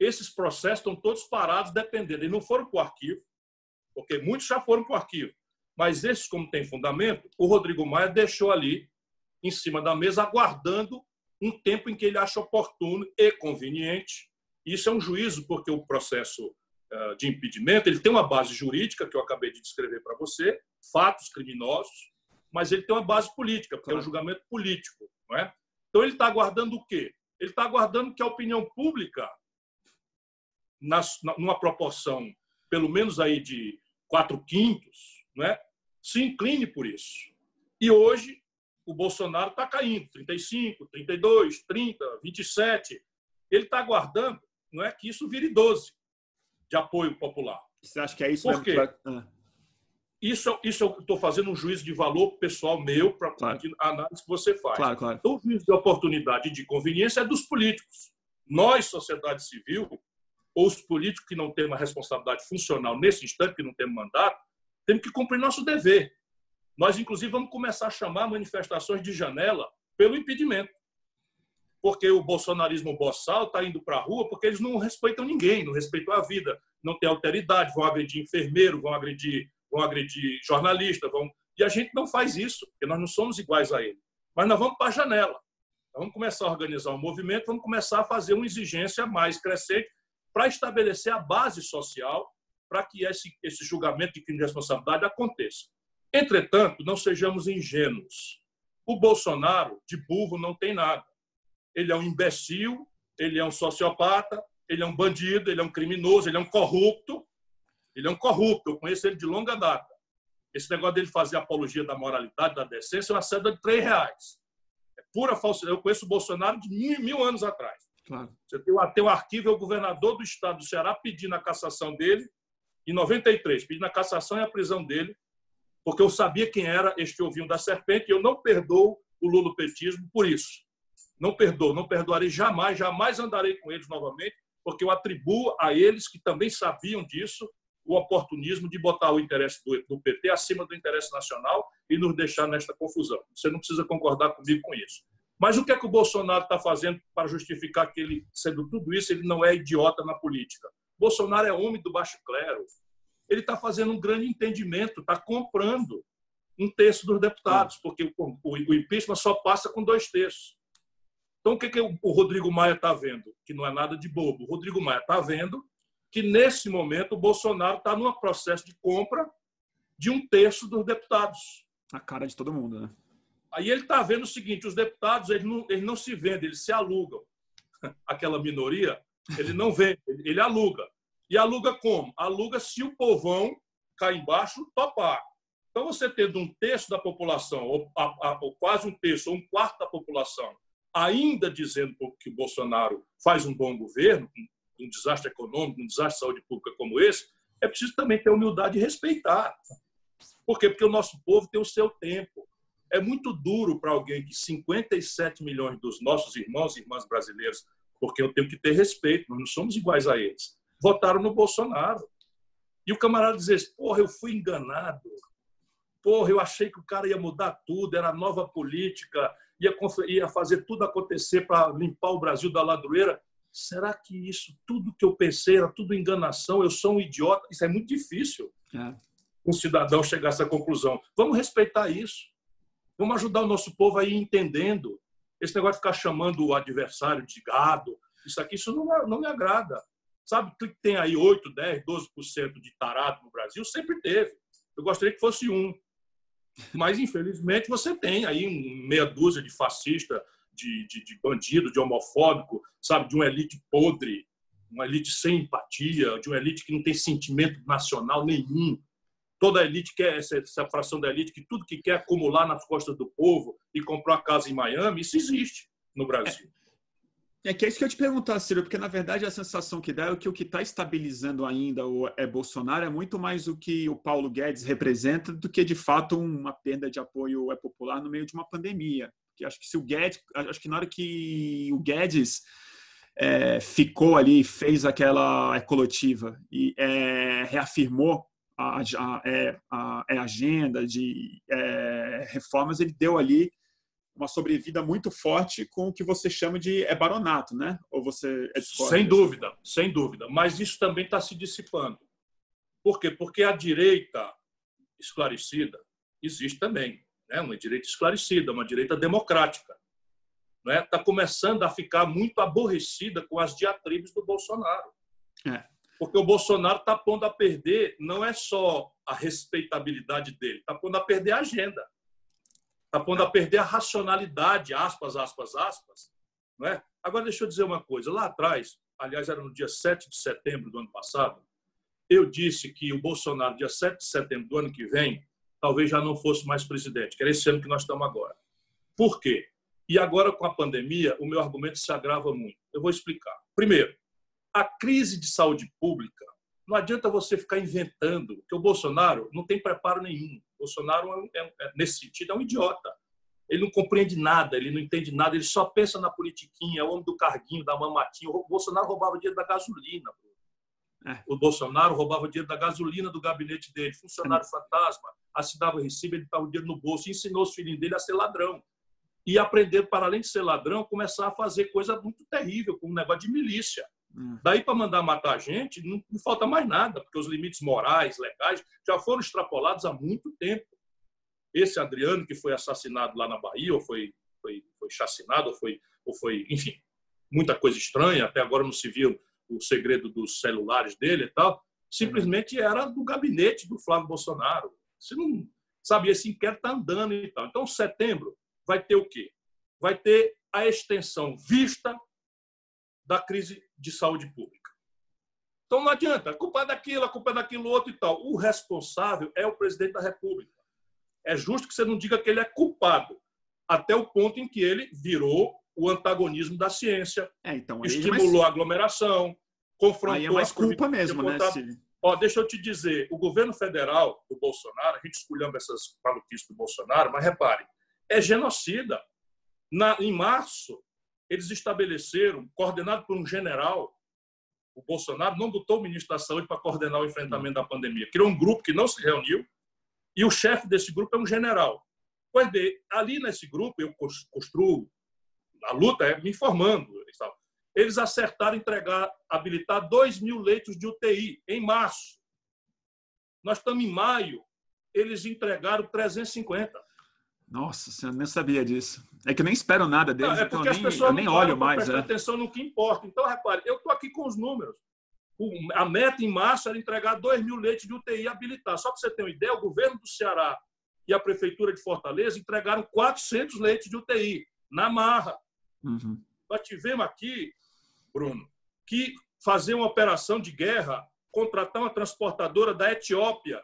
esses processos estão todos parados, dependendo. Eles não foram para o arquivo, porque muitos já foram para o arquivo, Mas esses, como tem fundamento, o Rodrigo Maia deixou ali, em cima da mesa, aguardando um tempo em que ele acha oportuno e conveniente. Isso é um juízo, porque o processo eh, de impedimento ele tem uma base jurídica, que eu acabei de descrever para você, fatos criminosos, mas ele tem uma base política, porque claro. é um julgamento político. Não é? Então, ele está aguardando o quê? Ele está aguardando que a opinião pública, nas, numa proporção pelo menos aí de quatro quintos, não é? se incline por isso. E hoje o Bolsonaro está caindo, 35, 32, 30, 27. Ele está aguardando não é que isso vire 12 de apoio popular. Você acha que é isso? Por quê? Ah. Isso, isso eu estou fazendo um juízo de valor pessoal meu para claro. a análise que você faz. Claro, claro. Então, o juízo de oportunidade e de conveniência é dos políticos. Nós, sociedade civil, ou os políticos que não têm uma responsabilidade funcional nesse instante, que não temos mandato, temos que cumprir nosso dever. Nós, inclusive, vamos começar a chamar manifestações de janela pelo impedimento. Porque o bolsonarismo boçal está indo para a rua porque eles não respeitam ninguém, não respeitam a vida, não têm alteridade, vão agredir enfermeiro, vão agredir, vão agredir jornalista, vão... e a gente não faz isso, porque nós não somos iguais a ele. Mas nós vamos para a janela. Vamos começar a organizar um movimento, vamos começar a fazer uma exigência mais crescente para estabelecer a base social para que esse, esse julgamento de crime de responsabilidade aconteça. Entretanto, não sejamos ingênuos. O Bolsonaro, de burro, não tem nada. Ele é um imbecil, ele é um sociopata, ele é um bandido, ele é um criminoso, ele é um corrupto. Ele é um corrupto, eu conheço ele de longa data. Esse negócio dele fazer apologia da moralidade, da decência, é uma cédula de três reais. É pura falsidade. Eu conheço o Bolsonaro de mil, mil anos atrás. Claro. Você tem, o arquivo, é o governador do estado do Ceará pedindo a cassação dele, em 93, pedindo a cassação e a prisão dele, porque eu sabia quem era este ovinho da serpente e eu não perdoo o lulopetismo por isso. Não perdoo, não perdoarei jamais, jamais andarei com eles novamente, porque eu atribuo a eles que também sabiam disso o oportunismo de botar o interesse do PT acima do interesse nacional e nos deixar nesta confusão. Você não precisa concordar comigo com isso. Mas o que é que o Bolsonaro está fazendo para justificar que ele, sendo tudo isso, ele não é idiota na política? Bolsonaro é homem do baixo clero. Ele está fazendo um grande entendimento, está comprando um terço dos deputados, porque o, impeachment só passa com dois terços. Então, o que, que o Rodrigo Maia está vendo? Que não é nada de bobo. O Rodrigo Maia está vendo que, nesse momento, o Bolsonaro está num processo de compra de um terço dos deputados. A cara de todo mundo, né? Aí ele está vendo o seguinte: os deputados eles não, não se vendem, eles se alugam. (laughs) Aquela minoria, ele não vende, ele aluga. E aluga como? Aluga se o povão cá embaixo topar. Então, você tendo um terço da população, ou, a, a, ou quase um terço, ou um quarto da população, ainda dizendo que o Bolsonaro faz um bom governo, um desastre econômico, um desastre de saúde pública como esse, é preciso também ter humildade e respeitar. Por quê? Porque o nosso povo tem o seu tempo. É muito duro para alguém que 57 milhões dos nossos irmãos e irmãs brasileiros, porque eu tenho que ter respeito, nós não somos iguais a eles, votaram no Bolsonaro. E o camarada dizer, porra, eu fui enganado. Porra, eu achei que o cara ia mudar tudo, era nova política, ia, ia fazer tudo acontecer para limpar o Brasil da ladroeira. Será que isso, tudo que eu pensei, era tudo enganação? Eu sou um idiota? Isso é muito difícil. É. Um cidadão chegar a essa conclusão. Vamos respeitar isso. Vamos ajudar o nosso povo a ir entendendo. Esse negócio de ficar chamando o adversário de gado, isso aqui, isso não, não me agrada. Sabe que tem aí 8, 10, 12% de tarado no Brasil? Sempre teve. Eu gostaria que fosse um. Mas, infelizmente, você tem aí meia dúzia de fascista, de, de, de bandido, de homofóbico, sabe, de uma elite podre, uma elite sem empatia, de uma elite que não tem sentimento nacional nenhum, toda a elite quer, essa, essa fração da elite, que tudo que quer acumular nas costas do povo e comprar casa em Miami, isso existe no Brasil. É, é que é isso que eu te perguntar, Ciro, porque na verdade a sensação que dá é que o que está estabilizando ainda o é Bolsonaro é muito mais o que o Paulo Guedes representa do que de fato uma perda de apoio é popular no meio de uma pandemia. Porque acho que se o Guedes, acho que na hora que o Guedes é, ficou ali, fez aquela ecolotiva e é, reafirmou a, a, é, a, é agenda de é, reformas, ele deu ali uma sobrevida muito forte com o que você chama de é baronato, né? Ou você é Sem dúvida, sem dúvida. Mas isso também está se dissipando. Por quê? Porque a direita esclarecida existe também, né? uma direita esclarecida, uma direita democrática. Está né? Tá começando a ficar muito aborrecida com as diatribes do Bolsonaro. É. Porque o Bolsonaro está pondo a perder não é só a respeitabilidade dele, está pondo a perder a agenda. Está pondo a perder a racionalidade, aspas, aspas, aspas. Não é? Agora, deixa eu dizer uma coisa. Lá atrás, aliás, era no dia 7 de setembro do ano passado, eu disse que o Bolsonaro, dia 7 de setembro do ano que vem, talvez já não fosse mais presidente, que era esse ano que nós estamos agora. Por quê? E agora, com a pandemia, o meu argumento se agrava muito. Eu vou explicar. Primeiro, a crise de saúde pública, não adianta você ficar inventando, porque o Bolsonaro não tem preparo nenhum. O Bolsonaro, é, é, é, nesse sentido, é um idiota. Ele não compreende nada, ele não entende nada, ele só pensa na politiquinha, é o homem do carguinho, da mamatinha. O Bolsonaro roubava o dinheiro da gasolina. É. O Bolsonaro roubava o dinheiro da gasolina do gabinete dele, funcionário fantasma, assinava recibo, ele estava o dinheiro no bolso, ensinou os filhos dele a ser ladrão. E aprender, para além de ser ladrão, começar a fazer coisa muito terrível, como um negócio de milícia. Hum. Daí para mandar matar a gente, não, não, falta mais nada, porque os limites morais, legais, já foram extrapolados há muito tempo. Esse Adriano, que foi assassinado lá na Bahia, ou foi, foi, foi chacinado, ou foi, ou foi, enfim, muita coisa estranha, até agora não se viu o segredo dos celulares dele e tal, simplesmente era do gabinete do Flávio Bolsonaro. Você não sabia esse inquérito está andando e tal. Então, setembro vai ter o quê? Vai ter a extensão vista da crise de saúde pública. Então não adianta, a culpa é daquilo, a culpa é daquilo outro e tal. O responsável é o presidente da República. É justo que você não diga que ele é culpado, até o ponto em que ele virou o antagonismo da ciência, é, então, estimulou mais... a aglomeração, confrontou. Aí é mais culpa mesmo, né? Ó, deixa eu te dizer, o governo federal do Bolsonaro, a gente escolhendo essas maluquices do Bolsonaro, mas repare, é genocida. Na, em março, eles estabeleceram, coordenado por um general, o Bolsonaro não botou o ministro da Saúde para coordenar o enfrentamento da pandemia. Criou um grupo que não se reuniu e o chefe desse grupo é um general. Pois bem, ali nesse grupo, eu construo a luta é me informando. Eles acertaram entregar, habilitar 2 mil leitos de UTI em março. Nós estamos em maio, eles entregaram 350. Nossa, você nem sabia disso. É que eu nem espero nada deles, não, é porque então as pessoas eu nem olho mais. É. atenção no que importa. Então, repare, eu estou aqui com os números. a meta em março era entregar 2 mil leitos de UTI habilitar. Só para você ter uma ideia, o governo do Ceará e a prefeitura de Fortaleza entregaram 400 leitos de UTI na marra. Uhum. Nós tivemos aqui, Bruno, que fazer uma operação de guerra, contratar uma transportadora da Etiópia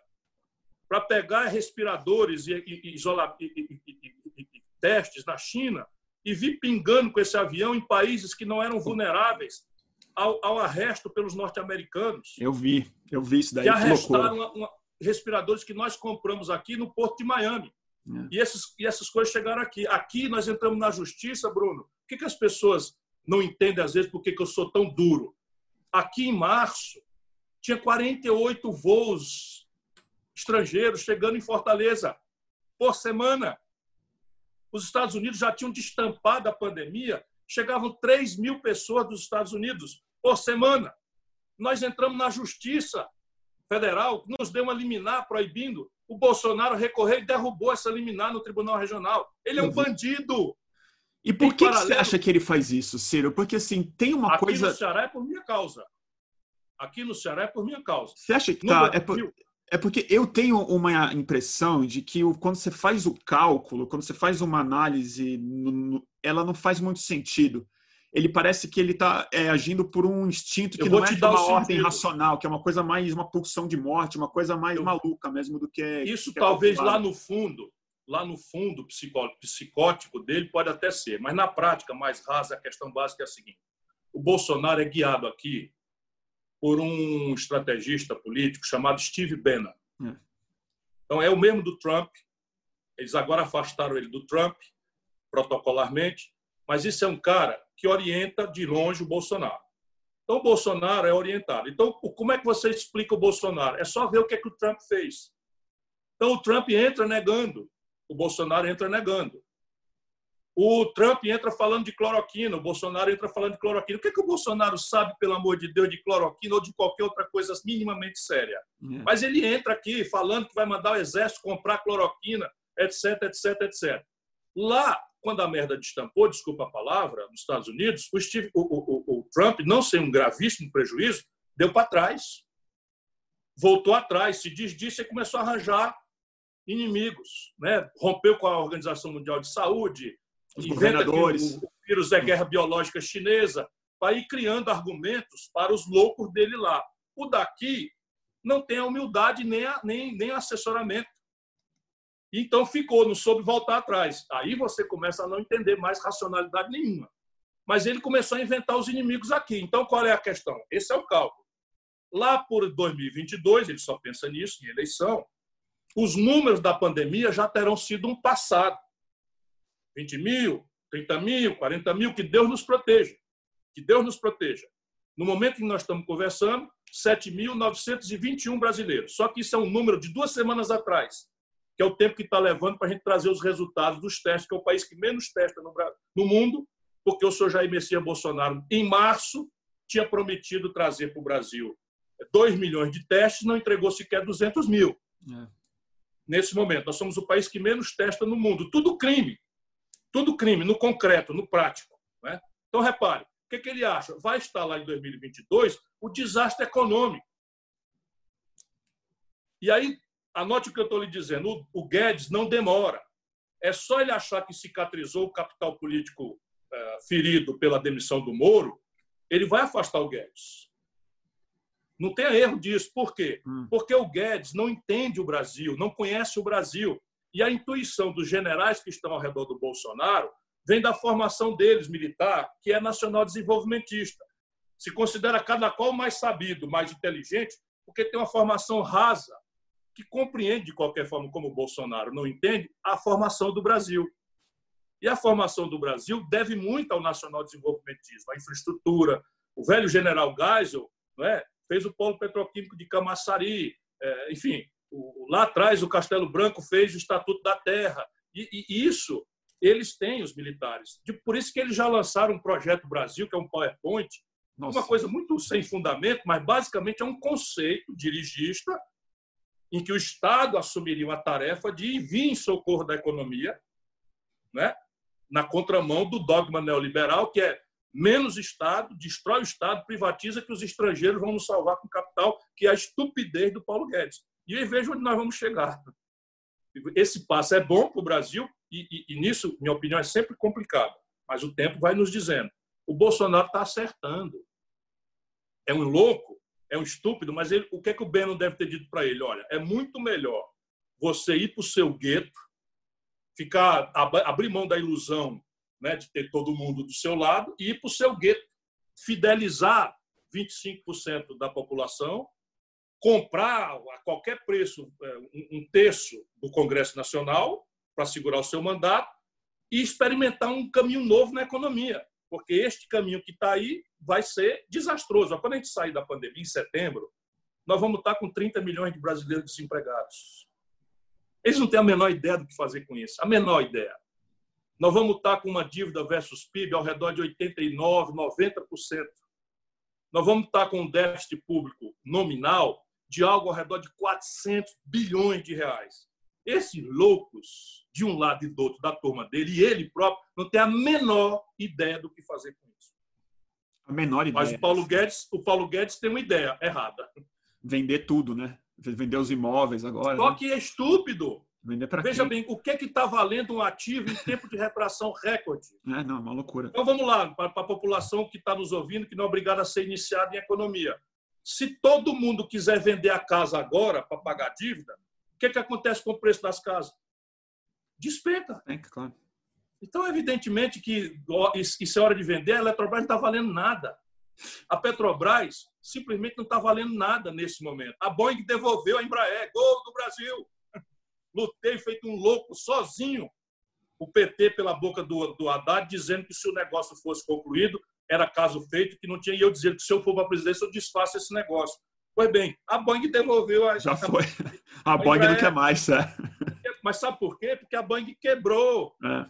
para pegar respiradores e, e, e, e, testes na China e vir pingando com esse avião em países que não eram vulneráveis ao, ao arresto pelos norte-americanos. Eu vi, eu vi isso daí. Que arrestaram uma, uma, respiradores que nós compramos aqui no Porto de Miami. É. E, esses, e essas coisas chegaram aqui. Aqui nós entramos na justiça, Bruno. Por que, que as pessoas não entendem, às vezes, por que, que eu sou tão duro? Aqui em março, tinha 48 voos estrangeiros chegando em Fortaleza por semana. Os Estados Unidos já tinham destampado a pandemia, chegavam 3 mil pessoas dos Estados Unidos por semana. Nós entramos na Justiça Federal, nos deu uma liminar proibindo. O Bolsonaro recorreu e derrubou essa liminar no Tribunal Regional. Ele é um bandido. E por que, que, você acha que ele faz isso, Ciro? Porque assim, tem uma Aqui coisa. Aqui no Ceará é por minha causa. Aqui no Ceará é por minha causa. Você acha que tá, é por... É porque eu tenho uma impressão de que quando você faz o cálculo, quando você faz uma análise, ela não faz muito sentido. Ele parece que ele está é, agindo por um instinto que não é de uma ordem racional, que é uma coisa mais uma pulsão de morte, uma coisa mais eu... maluca mesmo do que isso. Que é talvez lá no fundo, lá no fundo psicótico dele pode até ser, mas na prática mais rasa a questão básica é a seguinte: o Bolsonaro é guiado aqui por um estrategista político chamado Steve Bannon. É. Então, é o mesmo do Trump. Eles agora afastaram ele do Trump, protocolarmente, mas isso é um cara que orienta de longe o Bolsonaro. Então, o Bolsonaro é orientado. Então, como é que você explica o Bolsonaro? É só ver o que, é que o Trump fez. Então, o Trump entra negando, o Bolsonaro entra negando. O Trump entra falando de cloroquina, o Bolsonaro entra falando de cloroquina. O que, é que o Bolsonaro sabe, pelo amor de Deus, de cloroquina ou de qualquer outra coisa minimamente séria? É. Mas ele entra aqui falando que vai mandar o exército comprar cloroquina, etc, etc, etc. Lá, quando a merda destampou, desculpa a palavra, nos Estados Unidos, o, Steve, o, o, o Trump, não sem um gravíssimo prejuízo, deu para trás. Voltou atrás, se desdisse e começou a arranjar inimigos. Né? Rompeu com a Organização Mundial de Saúde, os governadores. o vírus é guerra biológica chinesa, para ir criando argumentos para os loucos dele lá. O daqui não tem a humildade nem, a, nem, nem assessoramento. Então ficou, não soube voltar atrás. Aí você começa a não entender mais racionalidade nenhuma. Mas ele começou a inventar os inimigos aqui. Então qual é a questão? Esse é o cálculo. Lá por 2022, ele só pensa nisso, em eleição, os números da pandemia já terão sido um passado. 20 mil, 30 mil, 40 mil, que Deus nos proteja. Que Deus nos proteja. No momento em que nós estamos conversando, 7.921 brasileiros. Só que isso é um número de duas semanas atrás, que é o tempo que está levando para a gente trazer os resultados dos testes, que é o país que menos testa no, no mundo, porque o senhor Jair Messias Bolsonaro, em março, tinha prometido trazer para o Brasil 2 milhões de testes, não entregou sequer 200 mil. É. Nesse momento, nós somos o país que menos testa no mundo. Tudo crime. Tudo crime, no concreto, no prático. Né? Então, repare, o que, que ele acha? Vai estar lá em 2022 o desastre econômico. E aí, anote o que eu estou lhe dizendo: o Guedes não demora. É só ele achar que cicatrizou o capital político é, ferido pela demissão do Moro, ele vai afastar o Guedes. Não tem erro disso. Por quê? Hum. Porque o Guedes não entende o Brasil, não conhece o Brasil. E a intuição dos generais que estão ao redor do Bolsonaro vem da formação deles militar, que é nacional desenvolvimentista. Se considera cada qual mais sabido, mais inteligente, porque tem uma formação rasa, que compreende de qualquer forma, como o Bolsonaro não entende, a formação do Brasil. E a formação do Brasil deve muito ao nacional desenvolvimentismo, à infraestrutura. O velho general Geisel não é, fez o polo petroquímico de Camaçari, é, enfim, o, lá atrás, o Castelo Branco fez o Estatuto da Terra. E, e isso eles têm, os militares. De, por isso que eles já lançaram um projeto Brasil, que é um PowerPoint, Nossa. uma coisa muito sem fundamento, mas basicamente é um conceito dirigista em que o Estado assumiria uma tarefa de vir em socorro da economia, né? na contramão do dogma neoliberal, que é menos Estado, destrói o Estado, privatiza que os estrangeiros vão nos salvar com capital, que é a estupidez do Paulo Guedes. E aí veja onde nós vamos chegar. Esse passo é bom para o Brasil e, e, e, nisso, minha opinião, é sempre complicado. Mas o tempo vai nos dizendo. O Bolsonaro está acertando. É um louco, é um estúpido, mas ele, o que é que o Beno deve ter dito para ele? Olha, é muito melhor você ir para o seu gueto, ficar abrir mão da ilusão né, de ter todo mundo do seu lado e ir para o seu gueto, fidelizar 25% da população comprar a qualquer preço é, um terço do Congresso Nacional para segurar o seu mandato e experimentar um caminho novo na economia, porque este caminho que está aí vai ser desastroso. Quando a gente sair da pandemia, em setembro, nós vamos estar com 30 milhões de brasileiros desempregados. Eles não têm a menor ideia do que fazer com isso, a menor ideia. Nós vamos estar com uma dívida versus PIB ao redor de 89%, 90%. Nós vamos estar com um déficit público nominal de algo ao redor de 400 bilhões de reais. Esses loucos, de um lado e do outro, da turma dele, e ele próprio, não tem a menor ideia do que fazer com isso. A menor ideia. Mas o Paulo Guedes, o Paulo Guedes tem uma ideia errada. Vender tudo, né? Vender os imóveis agora. Só né? que é estúpido. Vender para Veja bem, o que é está valendo um ativo em tempo de retração recorde? (laughs) É, não, é uma loucura. Então vamos lá, para a população que está nos ouvindo, que não é obrigada a ser iniciada em economia. Se todo mundo quiser vender a casa agora para pagar a dívida, o que, que acontece com o preço das casas? Despenca. É, claro. Então, evidentemente que isso é hora de vender, a Eletrobras não está valendo nada. A Petrobras simplesmente não está valendo nada nesse momento. A Boeing devolveu a Embraer, gol do Brasil. Lutei feito um louco sozinho. O PT pela boca do, do Haddad dizendo que se o negócio fosse concluído, era caso feito, que não tinha eu dizer que se eu for para a presidência, eu desfaço esse negócio. Pois bem, a Boeing devolveu a. Já foi. (laughs) A, a Boeing não quer mais, é. (laughs) Mas sabe por quê? Porque a Boeing quebrou. É.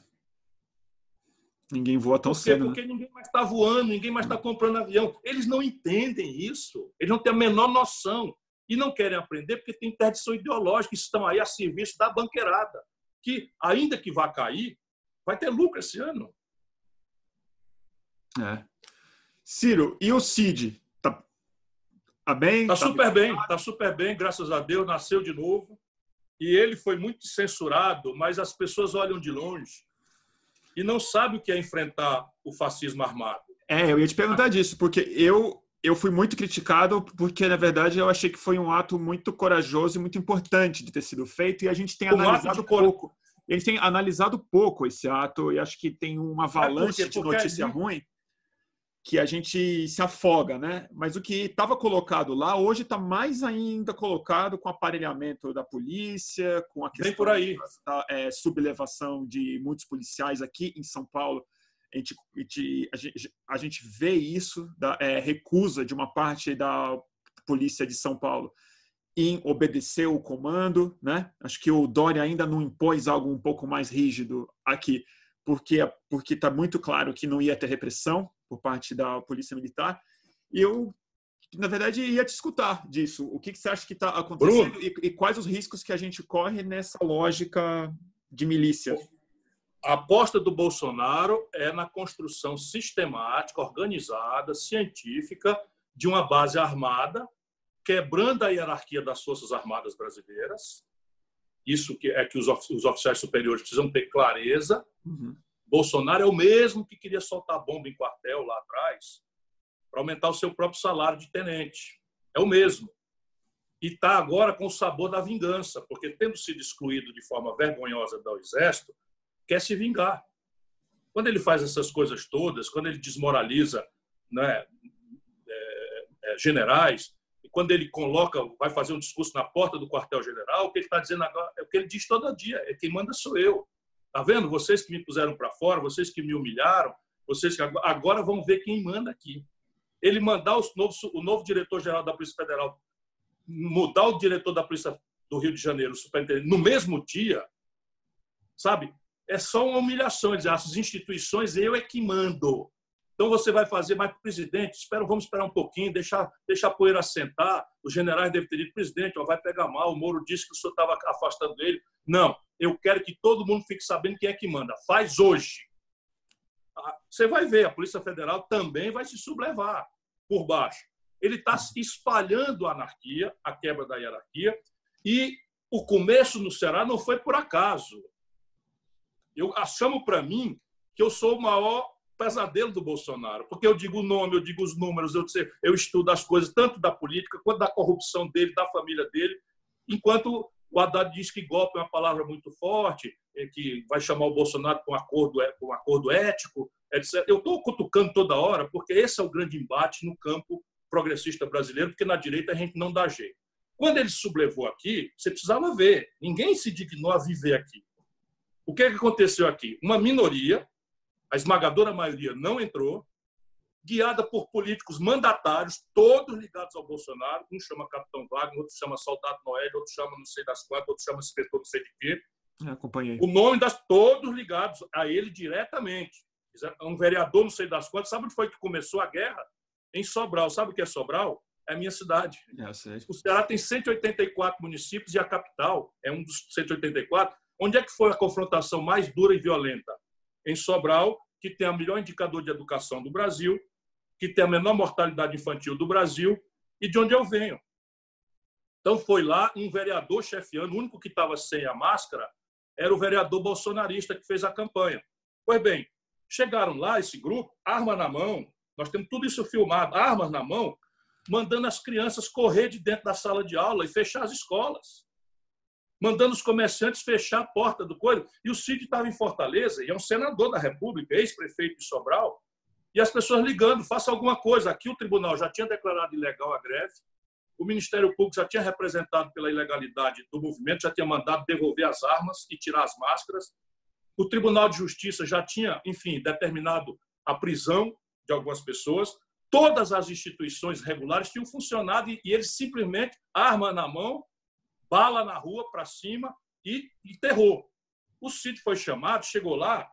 Ninguém voa tão Por cedo. Porque né? ninguém mais está voando, ninguém mais está comprando avião. Eles não entendem isso. Eles não têm a menor noção. E não querem aprender porque tem interdição ideológica, estão aí a serviço da banqueirada, que, ainda que vá cair, vai ter lucro esse ano. É. Ciro, e o Cid? Tá, tá bem? Está tá super bem, está super bem, graças a Deus, nasceu de novo. E ele foi muito censurado, mas as pessoas olham de longe e não sabem o que é enfrentar o fascismo armado. É, eu ia te perguntar disso, porque eu eu fui muito criticado porque na verdade eu achei que foi um ato muito corajoso e muito importante de ter sido feito e a gente tem um analisado pouco. A gente tem analisado pouco esse ato e acho que tem uma avalanche é porque, porque de notícia é... ruim que a gente se afoga, né? Mas o que estava colocado lá hoje está mais ainda colocado com aparelhamento da polícia, com a questão por aí. da é, sublevação de muitos policiais aqui em São Paulo. A gente, a gente, a gente vê isso da é, recusa de uma parte da polícia de São Paulo em obedecer o comando, né? Acho que o Dória ainda não impôs algo um pouco mais rígido aqui, porque porque está muito claro que não ia ter repressão por parte da polícia militar. E eu, na verdade, ia te escutar disso. O que, que você acha que está acontecendo e, e, quais os riscos que a gente corre nessa lógica de milícia? A aposta do Bolsonaro é na construção sistemática, organizada, científica de uma base armada, quebrando a hierarquia das Forças Armadas brasileiras. Isso que é que os oficiais superiores precisam ter clareza. Uhum Bolsonaro é o mesmo que queria soltar bomba em quartel lá atrás para aumentar o seu próprio salário de tenente. É o mesmo. E está agora com o sabor da vingança, porque tendo sido excluído de forma vergonhosa do Exército, quer se vingar. Quando ele faz essas coisas todas, quando ele desmoraliza né, é, é, generais, e quando ele coloca, vai fazer um discurso na porta do quartel-general, o que ele está dizendo agora é o que ele diz todo dia: é quem manda sou eu. Tá vendo? Vocês que me puseram para fora, vocês que me humilharam, vocês que agora vão ver quem manda aqui. Ele mandar novo, o novo diretor-geral da Polícia Federal mudar o diretor da Polícia do Rio de Janeiro, o superintendente, no mesmo dia, sabe? É só uma humilhação. Dizer, as instituições, eu é que mando. Então você vai fazer, mas presidente, espera, vamos esperar um pouquinho, deixar, deixar a poeira assentar. Os generais devem ter dito, presidente, ó, vai pegar mal. O Moro disse que o senhor estava afastando ele. Não, eu quero que todo mundo fique sabendo quem é que manda. Faz hoje. Ah, você vai ver, a Polícia Federal também vai se sublevar por baixo. Ele está espalhando a anarquia, a quebra da hierarquia, e o começo no Ceará não foi por acaso. Eu chamo para mim que eu sou o maior pesadelo do Bolsonaro, porque eu digo o nome, eu digo os números, eu, eu estudo as coisas, tanto da política quanto da corrupção dele, da família dele, enquanto o Haddad diz que golpe é uma palavra muito forte, que vai chamar o Bolsonaro com um acordo, com um acordo ético, etc. Eu estou cutucando toda hora, porque esse é o grande embate no campo progressista brasileiro, porque na direita a gente não dá jeito. Quando ele sublevou aqui, você precisava ver, ninguém se dignou a viver aqui. O que, é que aconteceu aqui? Uma minoria, a esmagadora maioria não entrou, guiada por políticos mandatários, todos ligados ao Bolsonaro. Um chama Capitão Wagner, outro chama Soldado Noel, outro chama não sei das quantas, outro chama inspetor não sei de quê. Acompanhei. O nome das todos ligados a ele diretamente. Um vereador não sei das quantas. Sabe onde foi que começou a guerra? Em Sobral. Sabe o que é Sobral? É a minha cidade. É, o Ceará tem 184 municípios e a capital é um dos 184. Onde é que foi a confrontação mais dura e violenta? Em Sobral, que tem o melhor indicador de educação do Brasil, que tem a menor mortalidade infantil do Brasil e de onde eu venho. Então foi lá um vereador chefiando, o único que estava sem a máscara era o vereador bolsonarista que fez a campanha. Pois bem, chegaram lá esse grupo, arma na mão, nós temos tudo isso filmado, armas na mão, mandando as crianças correr de dentro da sala de aula e fechar as escolas. Mandando os comerciantes fechar a porta do coelho. E o Cid estava em Fortaleza, e é um senador da República, ex-prefeito de Sobral, e as pessoas ligando, faça alguma coisa. Aqui o tribunal já tinha declarado ilegal a greve, o Ministério Público já tinha representado pela ilegalidade do movimento, já tinha mandado devolver as armas e tirar as máscaras. O Tribunal de Justiça já tinha, enfim, determinado a prisão de algumas pessoas. Todas as instituições regulares tinham funcionado e eles simplesmente, arma na mão, bala na rua, para cima e, e terror. O Cid foi chamado, chegou lá,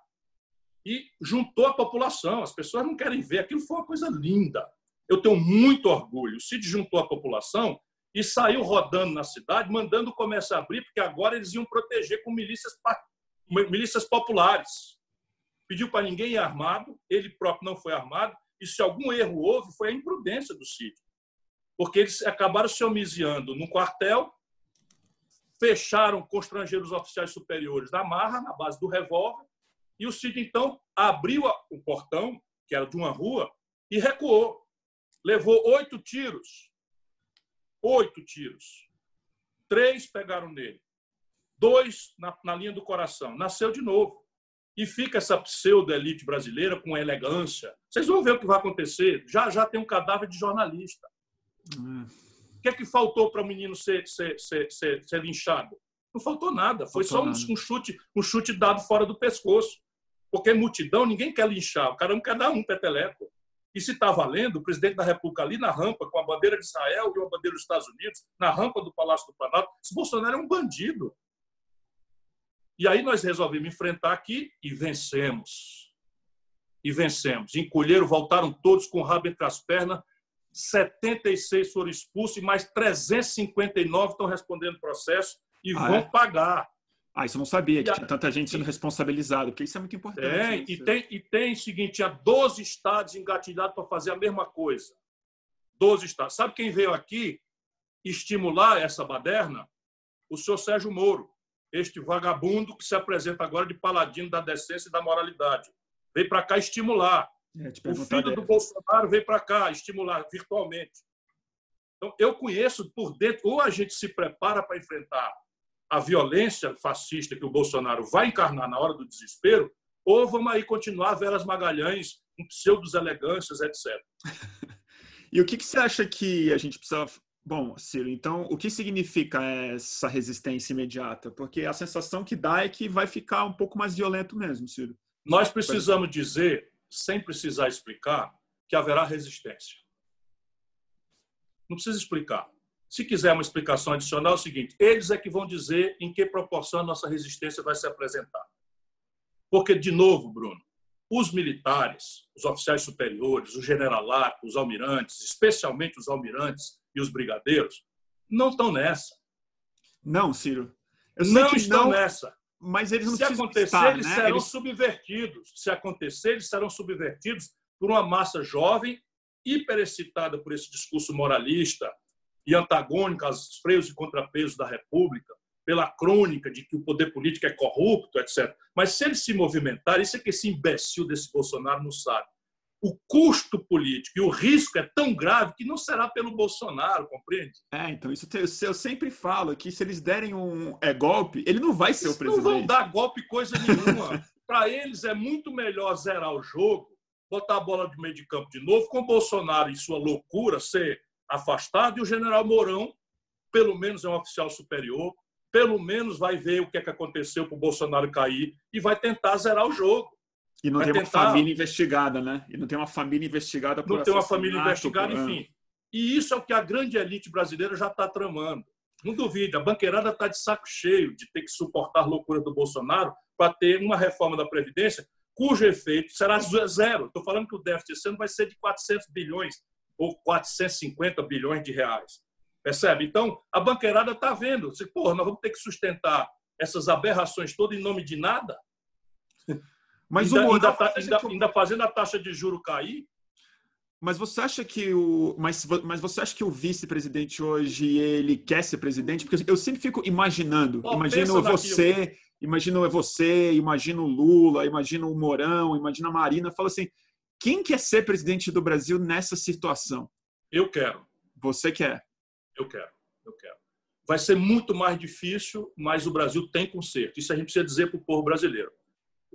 e juntou a população. As pessoas não querem ver. Aquilo foi uma coisa linda. Eu tenho muito orgulho. O Cid juntou a população e saiu rodando na cidade, mandando o comércio abrir, porque agora eles iam proteger com milícias, milícias populares. Pediu para ninguém ir armado, ele próprio não foi armado, e se algum erro houve, foi a imprudência do Cid. Porque eles acabaram se homiziando num quartel, fecharam com estrangeiros oficiais superiores na marra, na base do revólver, e o Cid, então, abriu o portão, que era de uma rua, e recuou. Levou oito tiros. Oito tiros. Três pegaram nele. Dois na, na linha do coração. Nasceu de novo. E fica essa pseudo-elite brasileira com elegância. Vocês vão ver o que vai acontecer. Já já tem um cadáver de jornalista. Hum. O que é que faltou para o menino ser, ser, ser, ser, ser linchado? Não faltou nada. Foi faltou só um, um, chute, um chute dado fora do pescoço. Porque multidão, ninguém quer linchar. O cara não quer dar um peteleco. E se está valendo, o presidente da República ali na rampa, com a bandeira de Israel e uma bandeira dos Estados Unidos, na rampa do Palácio do Planalto, esse Bolsonaro é um bandido. E aí nós resolvemos enfrentar aqui e vencemos. E vencemos. Encolheram, voltaram todos com o rabo entre as pernas. 76 foram expulsos e mais 359 estão respondendo processo e ah, vão é? pagar. Ah, isso eu não sabia, que tinha tanta gente sendo responsabilizada, porque isso é muito importante. É, e tem, e tem o seguinte, tinha 12 estados engatilhados para fazer a mesma coisa. 12 estados. Sabe quem veio aqui estimular essa baderna? O senhor Sérgio Moro, este vagabundo que se apresenta agora de paladino da decência e da moralidade. Veio para cá estimular. É, o filho dele. do Bolsonaro veio para cá estimular virtualmente. Então, eu conheço por dentro, ou a gente se prepara para enfrentar a violência fascista que o Bolsonaro vai encarnar na hora do desespero, ou vamos aí continuar Veras Magalhães com pseudos elegâncias, etc. (laughs) e o que, que você acha que a gente precisa Bom, Ciro, então o que significa essa resistência imediata? Porque a sensação que dá é que vai ficar um pouco mais violento mesmo, Ciro. Nós precisamos dizer, sem precisar explicar, que haverá resistência. Não precisa explicar. Se quiser uma explicação adicional, é o seguinte: eles é que vão dizer em que proporção a nossa resistência vai se apresentar. Porque, de novo, Bruno, os militares, os oficiais superiores, os generalatos, os almirantes, especialmente os almirantes e os brigadeiros, não estão nessa. Não, Ciro. Eu não estão não, nessa. Mas eles não Se acontecer, estar, eles né? serão eles... subvertidos. Se acontecer, eles serão subvertidos por uma massa jovem, hiperexcitada por esse discurso moralista, e antagônica aos freios e contrapesos da República, pela crônica de que o poder político é corrupto, etc. Mas se ele se movimentar, isso é que esse imbecil desse Bolsonaro não sabe. O custo político e o risco é tão grave que não será pelo Bolsonaro, compreende? É, então isso eu sempre falo que se eles derem um é, golpe, ele não vai ser Eles o presidente. Não vão dar golpe coisa nenhuma. (laughs) Para eles é muito melhor zerar o jogo, botar a bola de meio de campo de novo, com o Bolsonaro em sua loucura ser afastado, e o general Mourão, pelo menos é um oficial superior, pelo menos vai ver o que, é que aconteceu para o Bolsonaro cair e vai tentar zerar o jogo. E não vai tem tentar... uma família investigada, né? E não tem uma família investigada por Não tem uma família investigada, enfim. E isso é o que a grande elite brasileira já está tramando. Não duvide, a banqueirada está de saco cheio de ter que suportar a loucura do Bolsonaro para ter uma reforma da Previdência cujo efeito será zero. Estou falando que o déficit esse ano vai ser de 400 bilhões ou 450 bilhões de reais. Percebe? Então, a banqueirada está vendo. Se, porra, nós vamos ter que sustentar essas aberrações todas em nome de nada? Mas ainda, o ainda, tá, ainda, ainda fazendo a taxa de juro cair? Mas você acha que o mas, mas você acha que o vice-presidente hoje ele quer ser presidente? Porque eu sempre fico imaginando, oh, imagino você, naquilo. imagino você, imagino o Lula, imagino o Mourão, imagino a Marina, fala assim, quem quer ser presidente do Brasil nessa situação? Eu quero. Você quer? Eu quero. Eu quero. Vai ser muito mais difícil, mas o Brasil tem conserto. Isso a gente precisa dizer para o povo brasileiro.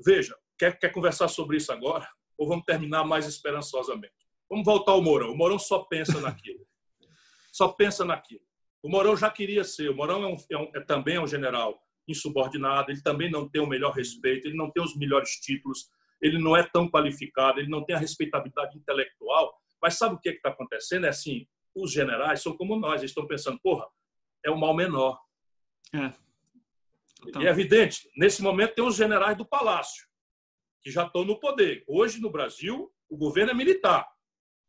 Veja, quer, quer conversar sobre isso agora? Ou vamos terminar mais esperançosamente? Vamos voltar ao Mourão. O Mourão só pensa naquilo. (laughs) só pensa naquilo. O Mourão já queria ser. O Mourão é, um, é, um, é também é um general insubordinado, ele também não tem o melhor respeito, ele não tem os melhores títulos, ele não é tão qualificado, ele não tem a respeitabilidade intelectual. Mas sabe o que é está acontecendo? É assim, os generais são como nós, eles estão pensando, porra, é o mal menor. É. Então... E é evidente, nesse momento tem os generais do palácio. Que já estão no poder. Hoje, no Brasil, o governo é militar.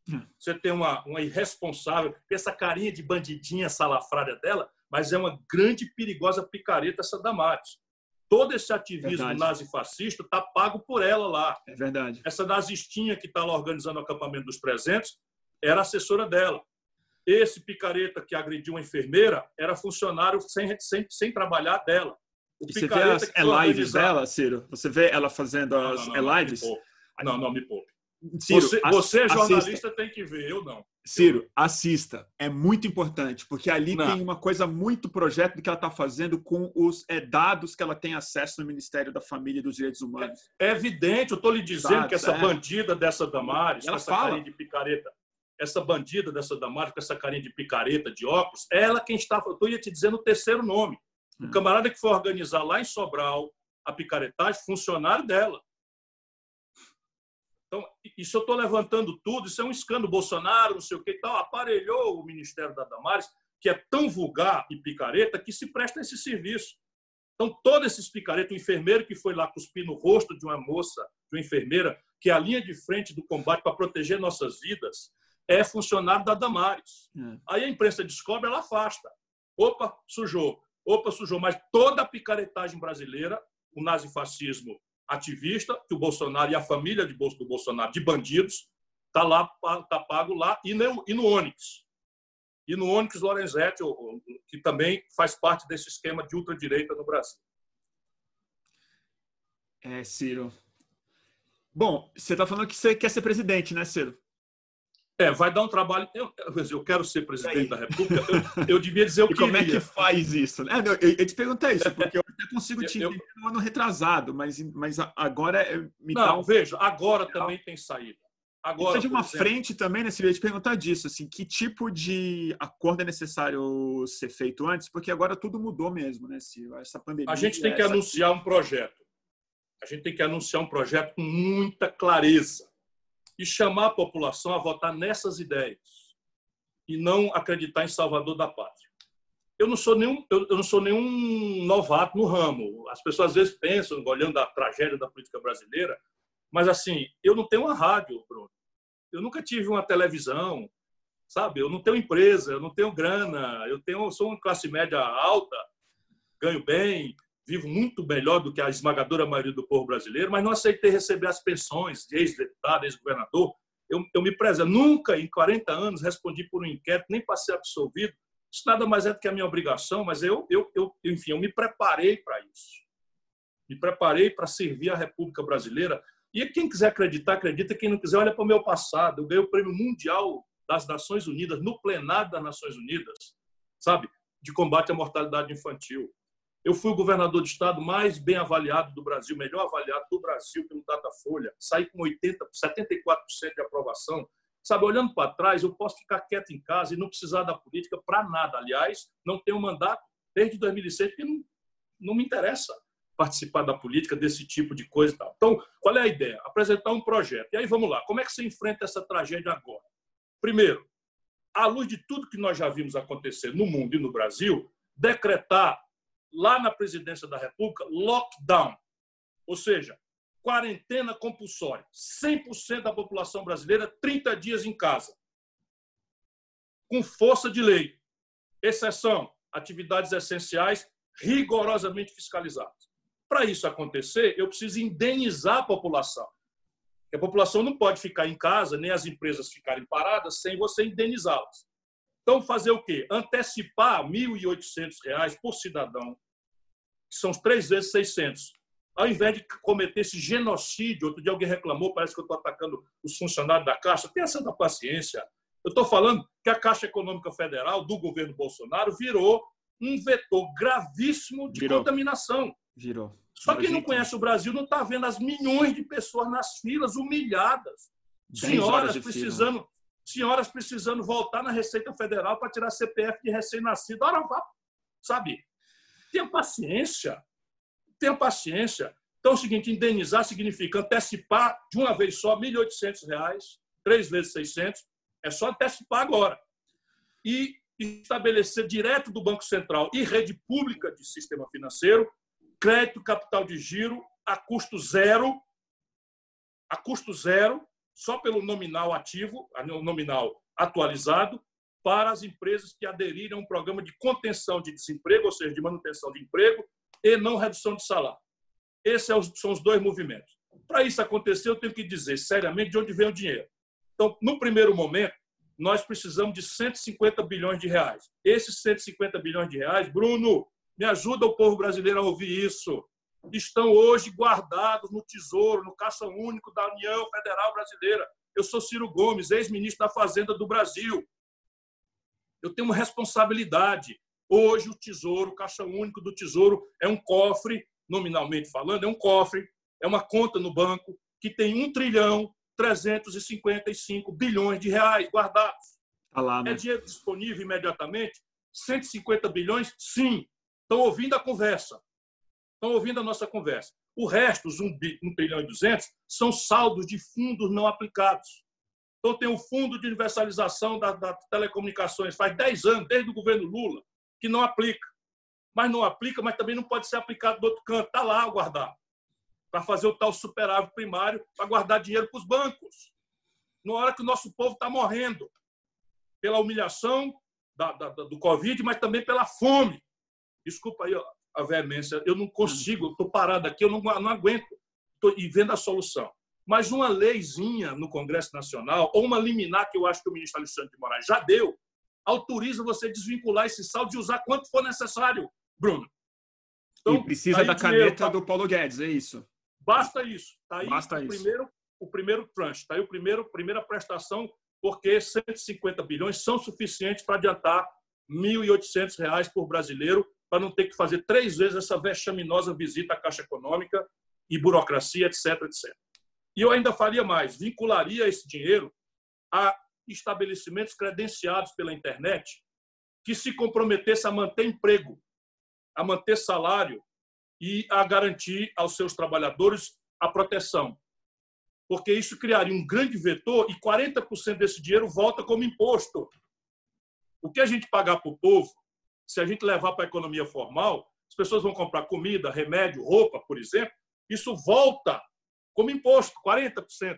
Hum. Você tem uma, uma irresponsável, essa carinha de bandidinha salafrária dela, mas é uma grande perigosa picareta essa Damares. Todo esse ativismo nazi-fascista está pago por ela lá. É verdade. Essa nazistinha que está lá organizando o acampamento dos presentes era assessora dela. Esse picareta que agrediu uma enfermeira era funcionário sem, sem, sem trabalhar dela. E você vê as lives dela, Ciro? Você vê ela fazendo as não, não, lives? Não, não, me poupe. Ciro, você, você, jornalista, assista. tem que ver, eu não. Ciro, assista. É muito importante, porque ali não. tem uma coisa muito projeto do que ela está fazendo com os é, dados que ela tem acesso no Ministério da Família e dos Direitos Humanos. É, é evidente, eu estou lhe dizendo dados, que essa é. bandida dessa Damares, ela essa fala. carinha de picareta, essa bandida dessa Damares com essa carinha de picareta, de óculos, ela quem está. Eu ia te dizendo o terceiro nome. O hum. camarada que foi organizar lá em Sobral a picaretagem, funcionário dela. Então, isso eu estou levantando tudo, isso é um escândalo. Bolsonaro, não sei o que e tal, aparelhou o Ministério da Damares, que é tão vulgar e picareta que se presta esse serviço. Então, todos esses picaretas, o enfermeiro que foi lá cuspir no rosto de uma moça, de uma enfermeira, que é a linha de frente do combate para proteger nossas vidas, é funcionário da Damares. É. Aí a imprensa descobre, ela afasta. Opa, sujou. Opa, sujou. Mas toda a picaretagem brasileira, o nazifascismo ativista, que o Bolsonaro e a família de do Bolsonaro, de bandidos, está lá, tá pago lá, e no, e no Onix. E no Onix Lorenzetti, que também faz parte desse esquema de ultradireita no Brasil. É, Ciro. Bom, você está falando que você quer ser presidente, né, Ciro? É, vai dar um trabalho. Eu, eu quero ser presidente da República. Eu, eu devia dizer o (laughs) que. Como é que faz isso? É, eu, eu, te perguntei isso, porque eu até consigo (laughs) te entender no ano retrasado, mas, mas agora é, me Não, um... veja, agora também tem saída. Agora, de uma exemplo... frente também, né, Silvia? Eu te perguntar disso, assim, que tipo de acordo é necessário ser feito antes? Porque agora tudo mudou mesmo, né, Silvia? Essa pandemia. A gente tem que essa... anunciar um projeto. A gente tem que anunciar um projeto com muita clareza e chamar a população a votar nessas ideias e não acreditar em Salvador da Pátria. Eu não sou nenhum, eu não sou nenhum novato no ramo. As pessoas às vezes pensam, olhando a tragédia da política brasileira, mas assim, eu não tenho uma rádio, Bruno. Eu nunca tive uma televisão, sabe? Eu não tenho empresa, eu não tenho grana, eu tenho, eu sou uma classe média alta, ganho bem, vivo muito melhor do que a esmagadora maioria do povo brasileiro, mas não aceitei receber as pensões de ex-deputado, ex-governador. Eu, eu me prezo. Nunca, em 40 anos, respondi por um inquérito, nem para ser absolvido. Isso nada mais é do que a minha obrigação, mas eu, eu, eu enfim, eu me preparei para isso. Me preparei para servir a República Brasileira. E quem quiser acreditar, acredita. Quem não quiser, olha para o meu passado. Eu ganhei o Prêmio Mundial das Nações Unidas, no plenário das Nações Unidas, sabe? De combate à mortalidade infantil. Eu fui o governador de estado mais bem avaliado do Brasil, melhor avaliado do Brasil pelo Datafolha. Saí com 80, 74% de aprovação. Sabe, olhando para trás, eu posso ficar quieto em casa e não precisar da política para nada. Aliás, não tenho mandato desde 2006, porque não, não me interessa participar da política, desse tipo de coisa e tal. Então, qual é a ideia? Apresentar um projeto. E aí, vamos lá. Como é que você enfrenta essa tragédia agora? Primeiro, à luz de tudo que nós já vimos acontecer no mundo e no Brasil, decretar lá na presidência da República, lockdown, ou seja, quarentena compulsória. 100% da população brasileira, 30 dias em casa, com força de lei. Exceção, atividades essenciais rigorosamente fiscalizadas. Para isso acontecer, eu preciso indenizar a população. A população não pode ficar em casa, nem as empresas ficarem paradas sem você indenizá-las. Então, fazer o quê? Antecipar R$ 1.800 por cidadão, que são três vezes 600. Ao invés de cometer esse genocídio, outro dia alguém reclamou, parece que eu estou atacando os funcionários da Caixa. Tenha essa paciência. Eu estou falando que a Caixa Econômica Federal do governo Bolsonaro virou um vetor gravíssimo de virou. contaminação. Virou. Só quem não conhece o Brasil não está vendo as milhões de pessoas nas filas, humilhadas. Senhoras precisando, fila senhoras precisando voltar na Receita Federal para tirar CPF de recém-nascido. Ora, sabe? Tenha paciência. Tenha paciência. Então, é o seguinte, indenizar significa antecipar de uma vez só R$ 1.800, três vezes 600, é só antecipar agora. E estabelecer direto do Banco Central e rede pública de sistema financeiro crédito capital de giro a custo zero a custo zero, só pelo nominal ativo, nominal atualizado, para as empresas que aderirem a um programa de contenção de desemprego, ou seja, de manutenção de emprego, e não redução de salário. Esses é são os dois movimentos. Para isso acontecer, eu tenho que dizer seriamente de onde vem o dinheiro. Então, no primeiro momento, nós precisamos de 150 bilhões de reais. Esses 150 bilhões de reais, Bruno, me ajuda o povo brasileiro a ouvir isso. Estão hoje guardados no Tesouro, no Caixa Único da União Federal Brasileira. Eu sou Ciro Gomes, ex-ministro da Fazenda do Brasil. Eu tenho uma responsabilidade. Hoje, o Tesouro, o Caixa Único do Tesouro, é um cofre, nominalmente falando, é um cofre, é uma conta no banco que tem 1 trilhão 355 bilhões de reais guardados. Tá lá, né? É dinheiro disponível imediatamente? 150 bilhões? Sim. Estão ouvindo a conversa. Estão ouvindo a nossa conversa. O resto, os 1, 1 trilhão e 200, são saldos de fundos não aplicados. Então, tem o Fundo de Universalização das da Telecomunicações, faz 10 anos, desde o governo Lula, que não aplica. Mas não aplica, mas também não pode ser aplicado do outro canto. Está lá guardado. Para fazer o tal superávit primário, para guardar dinheiro para os bancos. Na hora que o nosso povo está morrendo pela humilhação da, da, do Covid, mas também pela fome. Desculpa aí a veemência, eu não consigo, estou parado aqui, eu não, não aguento. Estou e vendo a solução. Mas uma leizinha no Congresso Nacional, ou uma liminar que eu acho que o ministro Alexandre de Moraes já deu, autoriza você desvincular esse saldo e usar quanto for necessário, Bruno. Então, e precisa da caneta do Paulo Guedes, é isso. Basta isso. Tá aí Basta o isso. primeiro, o primeiro tranche, está aí o primeiro, primeira prestação, porque 150 bilhões são suficientes para adiantar R$ 1.800 por brasileiro, para não ter que fazer três vezes essa vexaminosa visita à Caixa Econômica e burocracia, etc, etc. E eu ainda faria mais, vincularia esse dinheiro a estabelecimentos credenciados pela internet que se comprometesse a manter emprego, a manter salário e a garantir aos seus trabalhadores a proteção. Porque isso criaria um grande vetor e 40% desse dinheiro volta como imposto. O que a gente pagar para o povo, se a gente levar para a economia formal, as pessoas vão comprar comida, remédio, roupa, por exemplo, isso volta como imposto, 40%,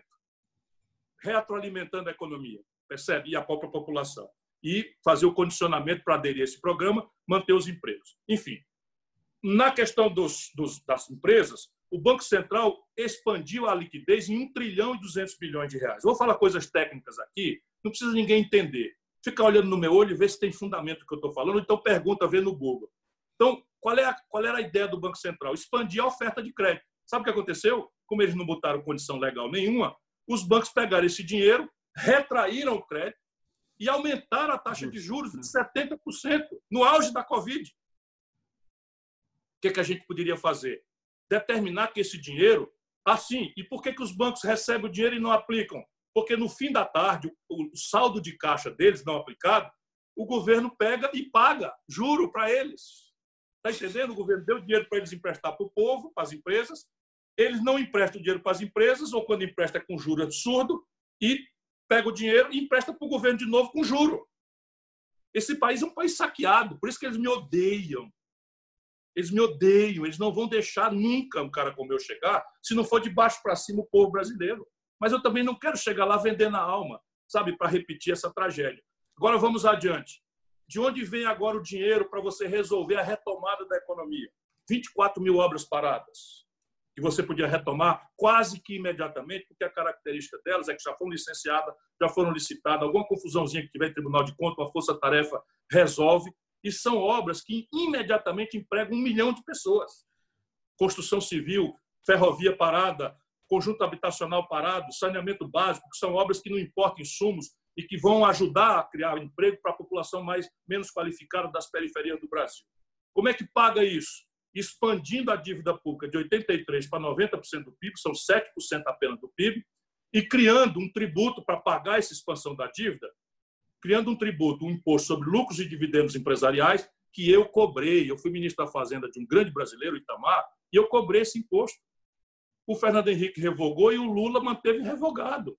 retroalimentando a economia, percebe? E a própria população. E fazer o condicionamento para aderir a esse programa, manter os empregos. Enfim, na questão dos, dos, das empresas, o Banco Central expandiu a liquidez em 1 trilhão e 200 bilhões de reais. Vou falar coisas técnicas aqui, não precisa ninguém entender. Fica olhando no meu olho e ver se tem fundamento que eu estou falando, então pergunta, vê no Google. Então, qual, é a, qual era a ideia do Banco Central? Expandir a oferta de crédito. Sabe o que aconteceu? Como eles não botaram condição legal nenhuma, os bancos pegaram esse dinheiro, retraíram o crédito e aumentaram a taxa de juros de 70% no auge da Covid. O que, é que a gente poderia fazer? Determinar que esse dinheiro, assim, e por que, que os bancos recebem o dinheiro e não aplicam? Porque no fim da tarde, o saldo de caixa deles não aplicado, o governo pega e paga juro para eles. Está entendendo? O governo deu dinheiro para eles emprestar para o povo, para as empresas. Eles não emprestam dinheiro para as empresas, ou quando empresta é com juro absurdo, e pega o dinheiro e empresta para o governo de novo com juro. Esse país é um país saqueado, por isso que eles me odeiam. Eles me odeiam, eles não vão deixar nunca um cara como eu chegar, se não for de baixo para cima o povo brasileiro. Mas eu também não quero chegar lá vendendo a alma, sabe, para repetir essa tragédia. Agora vamos adiante. De onde vem agora o dinheiro para você resolver a retomada da economia? 24 mil obras paradas, que você podia retomar quase que imediatamente, porque a característica delas é que já foram licenciadas, já foram licitadas, alguma confusãozinha que tiver em Tribunal de Contas, uma força-tarefa resolve, e são obras que imediatamente empregam um milhão de pessoas. Construção civil, ferrovia parada, conjunto habitacional parado, saneamento básico, que são obras que não importam insumos, e que vão ajudar a criar emprego para a população mais menos qualificada das periferias do Brasil. Como é que paga isso? Expandindo a dívida pública de 83% para 90% do PIB, são 7% apenas do PIB, e criando um tributo para pagar essa expansão da dívida, criando um tributo, um imposto sobre lucros e dividendos empresariais, que eu cobrei. Eu fui ministro da Fazenda de um grande brasileiro, Itamar, e eu cobrei esse imposto. O Fernando Henrique revogou e o Lula manteve revogado.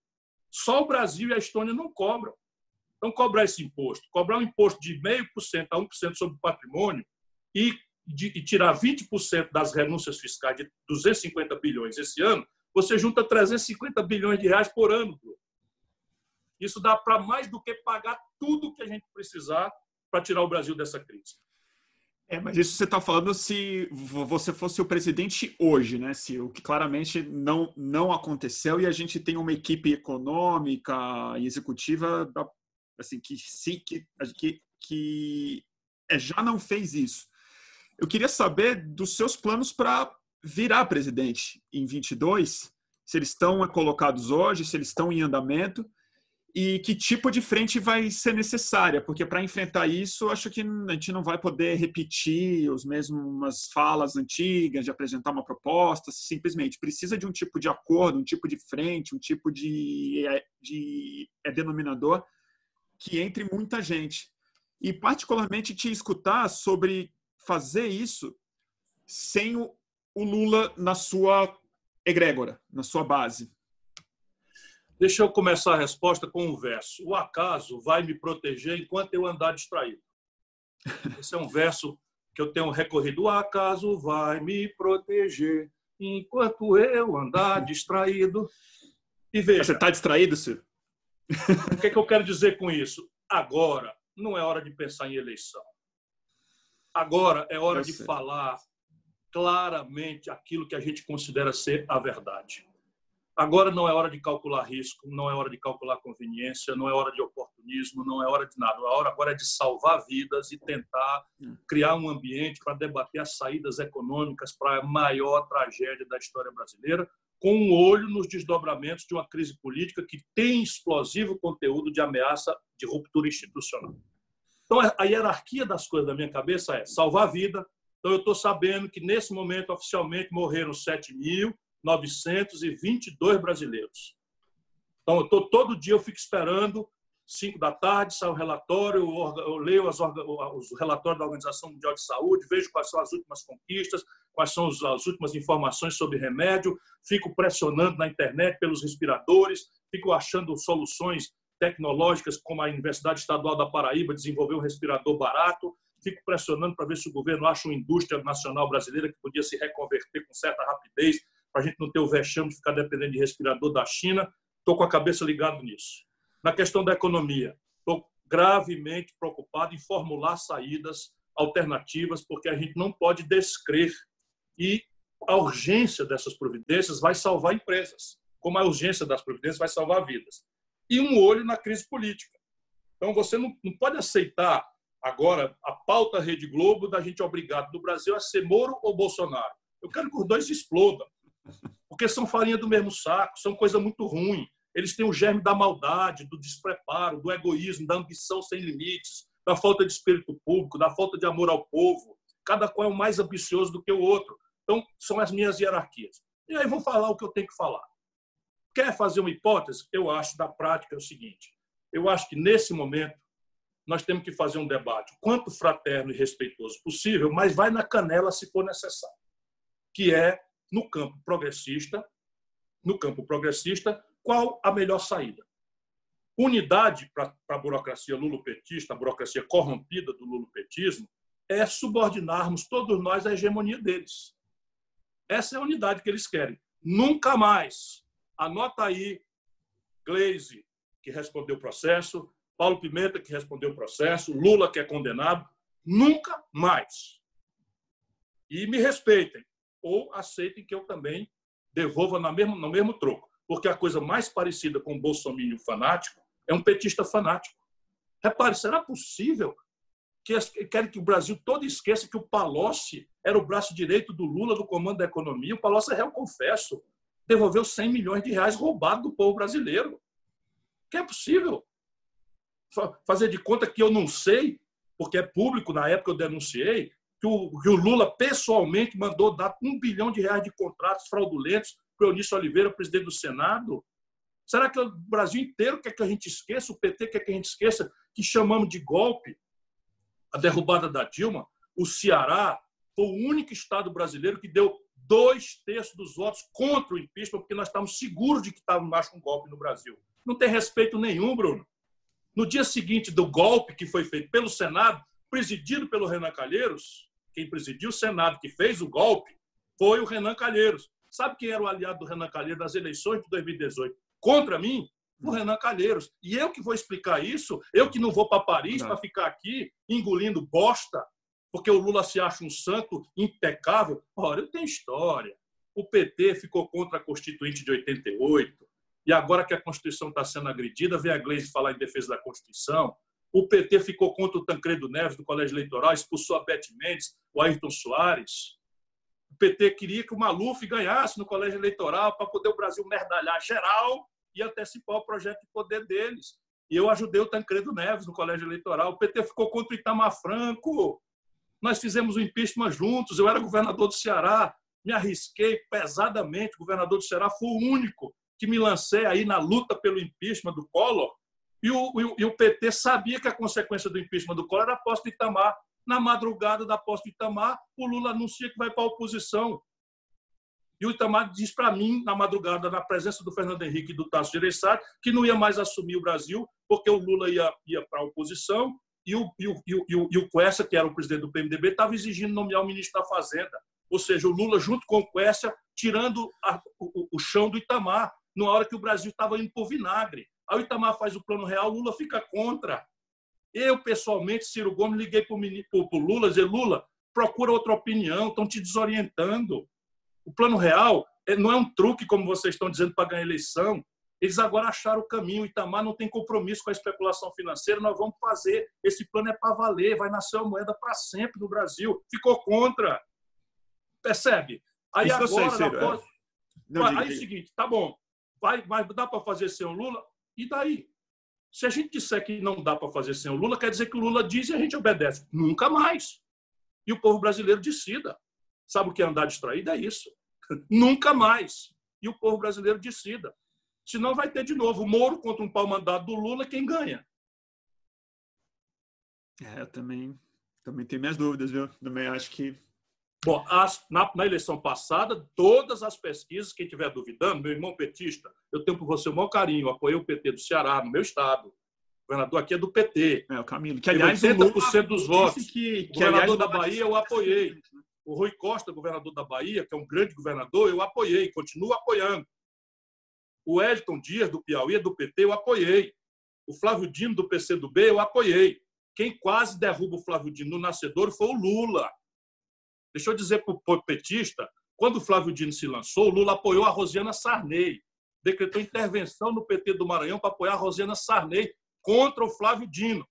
Só o Brasil e a Estônia não cobram. Então, cobrar esse imposto, cobrar um imposto de 0,5% a 1% sobre o patrimônio e, de, e tirar 20% das renúncias fiscais de 250 bilhões esse ano, Você junta 350 bilhões de reais por ano. Isso dá para mais do que pagar tudo que a gente precisar para tirar o Brasil dessa crise. É, mas isso você está falando se você fosse o presidente hoje, né? Se o que claramente não, não aconteceu e a gente tem uma equipe econômica e executiva assim que sim que, que, que é, já não fez isso. Eu queria saber dos seus planos para virar presidente em 22, se eles estão colocados hoje, se eles estão em andamento e que tipo de frente vai ser necessária, porque para enfrentar isso, acho que a gente não vai poder repetir os mesmas falas antigas, de apresentar uma proposta, simplesmente precisa de um tipo de acordo, um tipo de frente, um tipo de, é, de é, denominador que entre muita gente. E particularmente te escutar sobre fazer isso sem o, o Lula na sua egrégora, na sua base. Deixa eu começar a resposta com um verso. O acaso vai me proteger enquanto eu andar distraído. (laughs) Esse é um verso que eu tenho recorrido. O acaso vai me proteger enquanto eu andar distraído. E veja. Você está distraído, Ciro? O que, é que eu quero dizer com isso? Agora não é hora de pensar em eleição. Agora é hora eu de sei. falar claramente aquilo que a gente considera ser a verdade. Agora não é hora de calcular risco, não é hora de calcular conveniência, não é hora de oportunismo, não é hora de nada. A hora agora é de salvar vidas e tentar criar um ambiente para debater as saídas econômicas para a maior tragédia da história brasileira, com um olho nos desdobramentos de uma crise política que tem explosivo conteúdo de ameaça de ruptura institucional. Então, a hierarquia das coisas da minha cabeça é salvar a vida. Então, eu estou sabendo que, nesse momento, oficialmente, morreram 7 mil, 922 brasileiros. Então, eu tô, todo dia eu fico esperando, 5 da tarde, sai o relatório, eu leio as, os relatórios da Organização Mundial de Saúde, vejo quais são as últimas conquistas, quais são as últimas informações sobre remédio, fico pressionando na internet pelos respiradores, fico achando soluções tecnológicas, como a Universidade Estadual da Paraíba desenvolveu um respirador barato, fico pressionando para ver se o governo acha uma indústria nacional brasileira que podia se reconverter com certa rapidez para a gente não ter o vexame de ficar dependendo de respirador da China. Estou com a cabeça ligado nisso. Na questão da economia, estou gravemente preocupado em formular saídas alternativas, porque a gente não pode descrer e a urgência dessas providências vai salvar empresas, como a urgência das providências vai salvar vidas. E um olho na crise política. Então, você não, não pode aceitar agora a pauta Rede Globo da gente obrigado do Brasil a ser Moro ou Bolsonaro. Eu quero que os dois explodam porque são farinha do mesmo saco, são coisa muito ruim. Eles têm o germe da maldade, do despreparo, do egoísmo, da ambição sem limites, da falta de espírito público, da falta de amor ao povo. Cada qual é mais ambicioso do que o outro. Então, são as minhas hierarquias. E aí vou falar o que eu tenho que falar. Quer fazer uma hipótese? Eu acho da prática é o seguinte: eu acho que nesse momento nós temos que fazer um debate quanto fraterno e respeitoso possível, mas vai na canela se for necessário, que é no campo progressista, no campo progressista, qual a melhor saída? Unidade para a burocracia lulopetista, a burocracia corrompida do lulopetismo, é subordinarmos todos nós à hegemonia deles. Essa é a unidade que eles querem. Nunca mais. Anota aí, Gleisi, que respondeu o processo, Paulo Pimenta, que respondeu o processo, Lula, que é condenado. Nunca mais. E me respeitem ou aceitem que eu também devolva no mesmo, no mesmo troco. Porque a coisa mais parecida com o bolsominion fanático é um petista fanático. Repare, será possível que querem que o Brasil todo esqueça que o Palocci era o braço direito do Lula do comando da economia? O Palocci é réu confesso. Devolveu 100 milhões de reais roubados do povo brasileiro. Que é possível? Fazer de conta que eu não sei, porque é público, na época eu denunciei, que o, que o Lula pessoalmente mandou dar um bilhão de reais de contratos fraudulentos para o Eunício Oliveira, presidente do Senado? Será que o Brasil inteiro quer que a gente esqueça, o PT quer que a gente esqueça que chamamos de golpe a derrubada da Dilma? O Ceará foi o único estado brasileiro que deu dois terços dos votos contra o impeachment, porque nós estávamos seguros de que estava com um golpe no Brasil. Não tem respeito nenhum, Bruno. No dia seguinte do golpe que foi feito pelo Senado, presidido pelo Renan Calheiros, quem presidiu o Senado, que fez o golpe, foi o Renan Calheiros. Sabe quem era o aliado do Renan Calheiros nas eleições de 2018? Contra mim? O Renan Calheiros. E eu que vou explicar isso, eu que não vou para Paris para ficar aqui engolindo bosta, porque o Lula se acha um santo impecável. Ora, eu tenho história. O PT ficou contra a Constituinte de 88, e agora que a Constituição está sendo agredida, vem a Gleisi falar em defesa da Constituição. O PT ficou contra o Tancredo Neves do Colégio Eleitoral, expulsou a Beth Mendes, o Ayrton Soares. O PT queria que o Maluf ganhasse no Colégio Eleitoral para poder o Brasil merdalhar geral e antecipar o projeto de poder deles. E eu ajudei o Tancredo Neves no Colégio Eleitoral. O PT ficou contra o Itamar Franco. Nós fizemos o impeachment juntos. Eu era governador do Ceará. Me arrisquei pesadamente. O governador do Ceará foi o único que me lancei aí na luta pelo impeachment do Collor. E o, e o PT sabia que a consequência do impeachment do Collor era a posse do Itamar. Na madrugada da posse do Itamar, o Lula anuncia que vai para a oposição. E o Itamar diz para mim, na madrugada, na presença do Fernando Henrique e do Tasso Gereissati, que não ia mais assumir o Brasil, porque o Lula ia, ia para a oposição e o, e, o, e, o, e o Quessa, que era o presidente do PMDB, estava exigindo nomear o ministro da Fazenda. Ou seja, o Lula, junto com o Quessa, tirando a, o, o chão do Itamar, na hora que o Brasil estava indo por vinagre. Aí o Itamar faz o plano real, Lula fica contra. Eu, pessoalmente, Ciro Gomes, liguei para o Lula, dizer, Lula, procura outra opinião, estão te desorientando. O plano real é, não é um truque, como vocês estão dizendo, para ganhar eleição. Eles agora acharam o caminho. O Itamar não tem compromisso com a especulação financeira. Nós vamos fazer. Esse plano é para valer. Vai nascer uma moeda para sempre no Brasil. Ficou contra. Percebe? Aí Isso agora. Sei, Ciro, é. Não, aí é o seguinte: tá bom. Vai, vai, dá para fazer sem o Lula? E daí? Se a gente disser que não dá para fazer sem o Lula, quer dizer que o Lula diz e a gente obedece. Nunca mais. E o povo brasileiro decida. Sabe o que é andar distraído? É isso. (laughs) Nunca mais. E o povo brasileiro decida. Senão vai ter de novo o Moro contra um pau mandado do Lula, quem ganha? É, eu também, também tenho minhas dúvidas, viu? Também acho que. Bom, as, na, na, eleição passada, todas as pesquisas, quem estiver duvidando, meu irmão petista, eu tenho por você o maior carinho, apoiei o PT do Ceará, no meu estado. O governador aqui é do PT. É, o Camilo. Que, aliás, 80% dos votos. Que, que, o governador aliás, da Bahia eu apoiei. Né? O Rui Costa, governador da Bahia, que é um grande governador, eu apoiei, continuo apoiando. O Elton Dias, do Piauí, é do PT, eu apoiei. O Flávio Dino, do PCdoB, eu apoiei. Quem quase derruba o Flávio Dino no nascedor foi o Lula. Deixa eu dizer para o petista, quando o Flávio Dino se lançou, Lula apoiou a Rosiana Sarney. Decretou intervenção no PT do Maranhão para apoiar a Rosiana Sarney contra o Flávio Dino.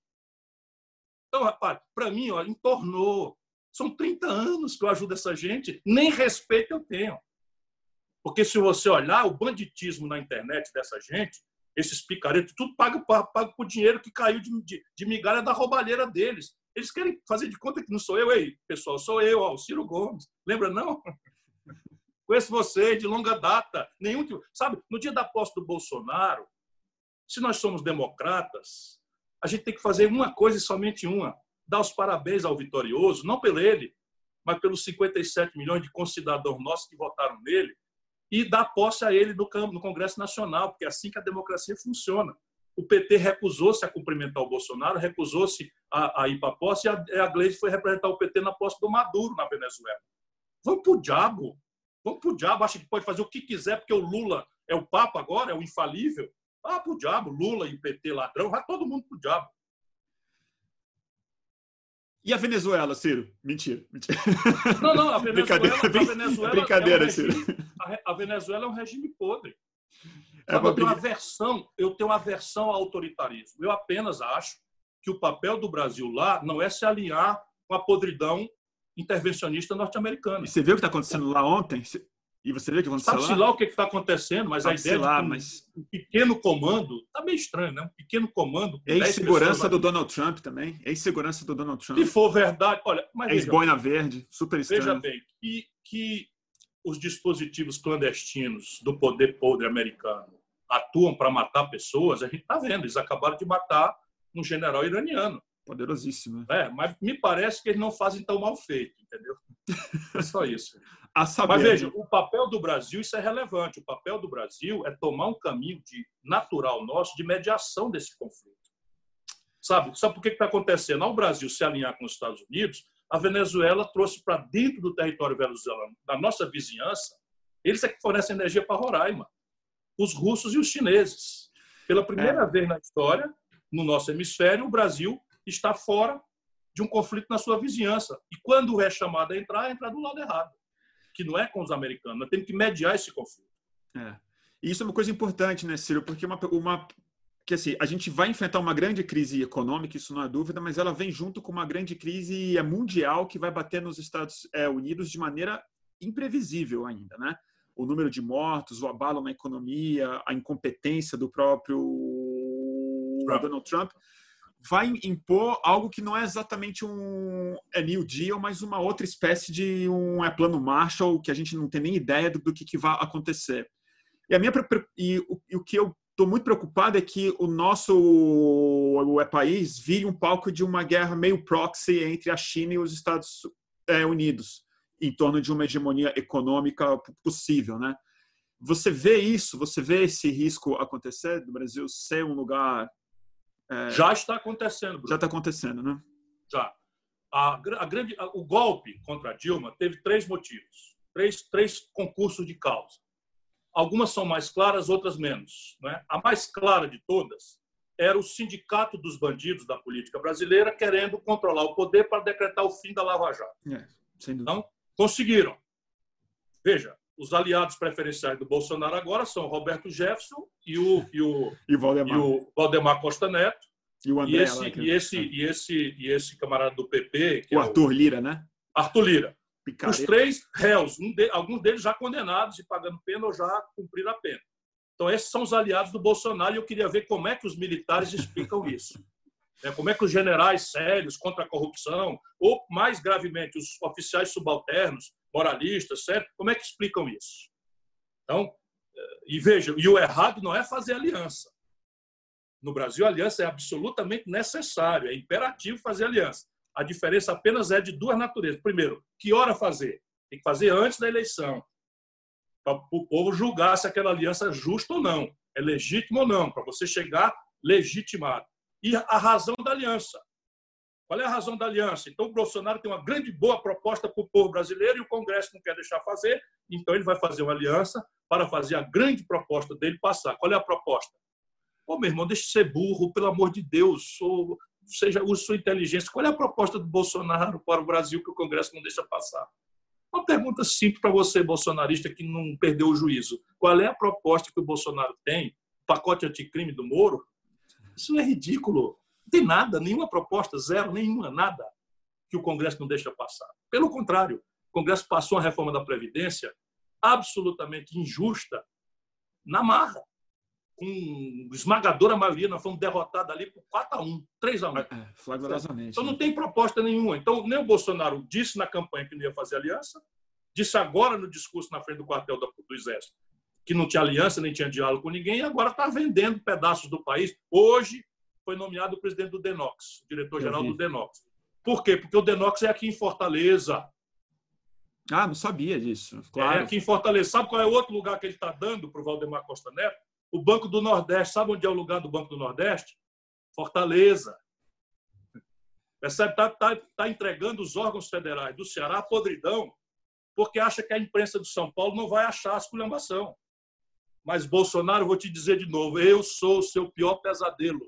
Então, rapaz, para mim, ó, entornou. São 30 anos que eu ajudo essa gente, nem respeito eu tenho. Porque se você olhar o banditismo na internet dessa gente, esses picaretos, tudo paga, paga por dinheiro que caiu de, de, de, migalha da roubalheira deles. Eles querem fazer de conta que não sou eu, ei, pessoal, sou eu, ó, o Ciro Gomes. Lembra, não? (laughs) Conheço você de longa data. Nenhum, sabe, no dia da posse do Bolsonaro, se nós somos democratas, a gente tem que fazer uma coisa e somente uma: dar os parabéns ao vitorioso, não pelo ele, mas pelos 57 milhões de concidadãos nossos que votaram nele, e dar posse a ele no, no Congresso Nacional, porque é assim que a democracia funciona. O PT recusou-se a cumprimentar o Bolsonaro, recusou-se a, a, ir para a posse, e a, a Gleisi foi representar o PT na posse do Maduro, na Venezuela. Vamos para o diabo. Vamos para o diabo. Acha que pode fazer o que quiser, porque o Lula é o Papa agora, é o infalível. Ah, para o diabo. Lula e PT ladrão, vai todo mundo para o diabo. E a Venezuela, Ciro? Mentira. mentira. Não, não, a Venezuela, brincadeira, a Venezuela brincadeira é um Ciro. Regime, a Venezuela é um regime podre. É eu, tenho aversão, eu tenho aversão ao autoritarismo. Eu apenas acho que o papel do Brasil lá não é se alinhar com a podridão intervencionista norte-americana. Você viu o que está acontecendo lá ontem? E você vê que vão Sabe-se lá o que está acontecendo, mas a ideia lá, de um, mas... um pequeno comando está meio estranho, né? Um pequeno comando. Ex-segurança do Donald Trump também. Ex-segurança do Donald Trump. Se for verdade, olha. Ex-boina verde, super estranho. Veja bem, que, que os dispositivos clandestinos do poder podre americano atuam para matar pessoas, a gente está vendo. Eles acabaram de matar um general iraniano. Poderosíssimo. É, mas me parece que eles não fazem tão mal feito, entendeu? É só isso. (laughs) Saber, Mas veja, o papel do Brasil, isso é relevante. O papel do Brasil é tomar um caminho de natural nosso de mediação desse conflito. Sabe? Sabe por que está acontecendo? Ao Brasil se alinhar com os Estados Unidos, a Venezuela trouxe para dentro do território venezuelano, da nossa vizinhança, Eles é que fornecem energia para Roraima. Os russos e os chineses. Pela primeira é. vez na história, no nosso hemisfério, o Brasil está fora de um conflito na sua vizinhança. E quando é chamado a entrar, entra do lado errado, que não é com os americanos. Nós temos que mediar esse conflito. É. E isso é uma coisa importante, né, Ciro? Porque uma, uma que assim, a gente vai enfrentar uma grande crise econômica, isso não há dúvida, mas ela vem junto com uma grande crise mundial que vai bater nos Estados é, Unidos de maneira imprevisível ainda, né? O número de mortos, o abalo na economia, a incompetência do próprio Trump. Donald Trump vai impor algo que não é exatamente um é New Deal, mas uma outra espécie de um é plano Marshall que a gente não tem nem ideia do, do que, que vai acontecer. E a minha e o, e o que eu estou muito preocupado é que o nosso o, o país vire um palco de uma guerra meio proxy entre a China e os Estados é, Unidos em torno de uma hegemonia econômica possível, né? Você vê isso? Você vê esse risco acontecer do Brasil ser um lugar é... Já está acontecendo. Bruno. Já está acontecendo, né? Já. A, a grande, a, o golpe contra a Dilma teve três motivos, três, três concursos de causa. Algumas são mais claras, outras menos. Né? A mais clara de todas era o sindicato dos bandidos da política brasileira querendo controlar o poder para decretar o fim da Lava Jato. É, então, conseguiram. Veja, os aliados preferenciais do Bolsonaro agora são Roberto Jefferson e o, e o, e Valdemar. E o Valdemar Costa Neto. E o André e esse, lá, que... e, esse, e, esse, e esse camarada do PP. o Arthur é o... Lira, né? Arthur Lira. Picareta. Os três réus, um de, alguns deles já condenados e pagando pena ou já cumpriram a pena. Então, esses são os aliados do Bolsonaro e eu queria ver como é que os militares explicam (laughs) isso. É, como é que os generais sérios contra a corrupção, ou mais gravemente, os oficiais subalternos, moralistas, certo? Como é que explicam isso? Então, e veja, e o errado não é fazer aliança. No Brasil, aliança é absolutamente necessário, é imperativo fazer aliança. A diferença apenas é de duas naturezas. Primeiro, que hora fazer? Tem que fazer antes da eleição, para o povo julgar se aquela aliança é justa ou não, é legítima ou não, para você chegar legitimado. E a razão da aliança. Qual é a razão da aliança? Então, o Bolsonaro tem uma grande boa proposta para o povo brasileiro e o Congresso não quer deixar fazer, então ele vai fazer uma aliança para fazer a grande proposta dele passar. Qual é a proposta? Pô, meu irmão, deixe de ser burro, pelo amor de Deus, ou seja, use sua inteligência. Qual é a proposta do Bolsonaro para o Brasil que o Congresso não deixa passar? Uma pergunta simples para você, bolsonarista, que não perdeu o juízo. Qual é a proposta que o Bolsonaro tem? Pacote anticrime do Moro? Isso é ridículo. Não tem nada, nenhuma proposta, zero, nenhuma, nada que o Congresso não deixa passar. Pelo contrário, o Congresso passou uma reforma da Previdência absolutamente injusta na marra. Com esmagadora maioria, nós fomos derrotados ali por 4 a 1 3 a 1 é, flagrosamente. Então não tem proposta nenhuma. Então, nem o Bolsonaro disse na campanha que não ia fazer aliança, disse agora no discurso na frente do quartel do Exército que não tinha aliança, nem tinha diálogo com ninguém, e agora está vendendo pedaços do país. Hoje foi nomeado o presidente do Denox, diretor-geral do Denox. Por quê? Porque o Denox é aqui em Fortaleza. Ah, não sabia disso. É claro. É aqui em Fortaleza. Sabe qual é o outro lugar que ele está dando para o Valdemar Costa Neto? O Banco do Nordeste. Sabe onde é o lugar do Banco do Nordeste? Fortaleza. Percebe? Está tá, tá entregando os órgãos federais do Ceará à podridão, porque acha que a imprensa de São Paulo não vai achar a esculhambação. Mas, Bolsonaro, vou te dizer de novo, eu sou o seu pior pesadelo.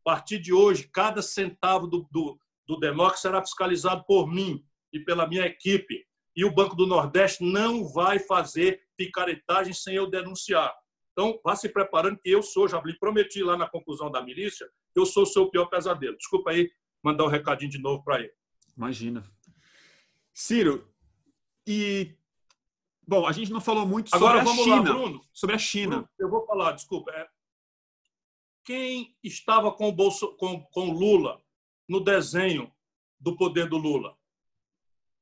A partir de hoje, cada centavo do, do, do será fiscalizado por mim e pela minha equipe. E o Banco do Nordeste não vai fazer picaretagem sem eu denunciar. Então, vá se preparando que eu sou, já lhe prometi lá na conclusão da milícia, eu sou o seu pior pesadelo. Desculpa aí mandar um recadinho de novo para ele. Imagina. Ciro, e Bom, a gente não falou muito Agora, sobre a China. Lá, Bruno, sobre a China. Bruno, eu vou falar, desculpa. É, quem estava com o, Bolso, com, com Lula no desenho do poder do Lula?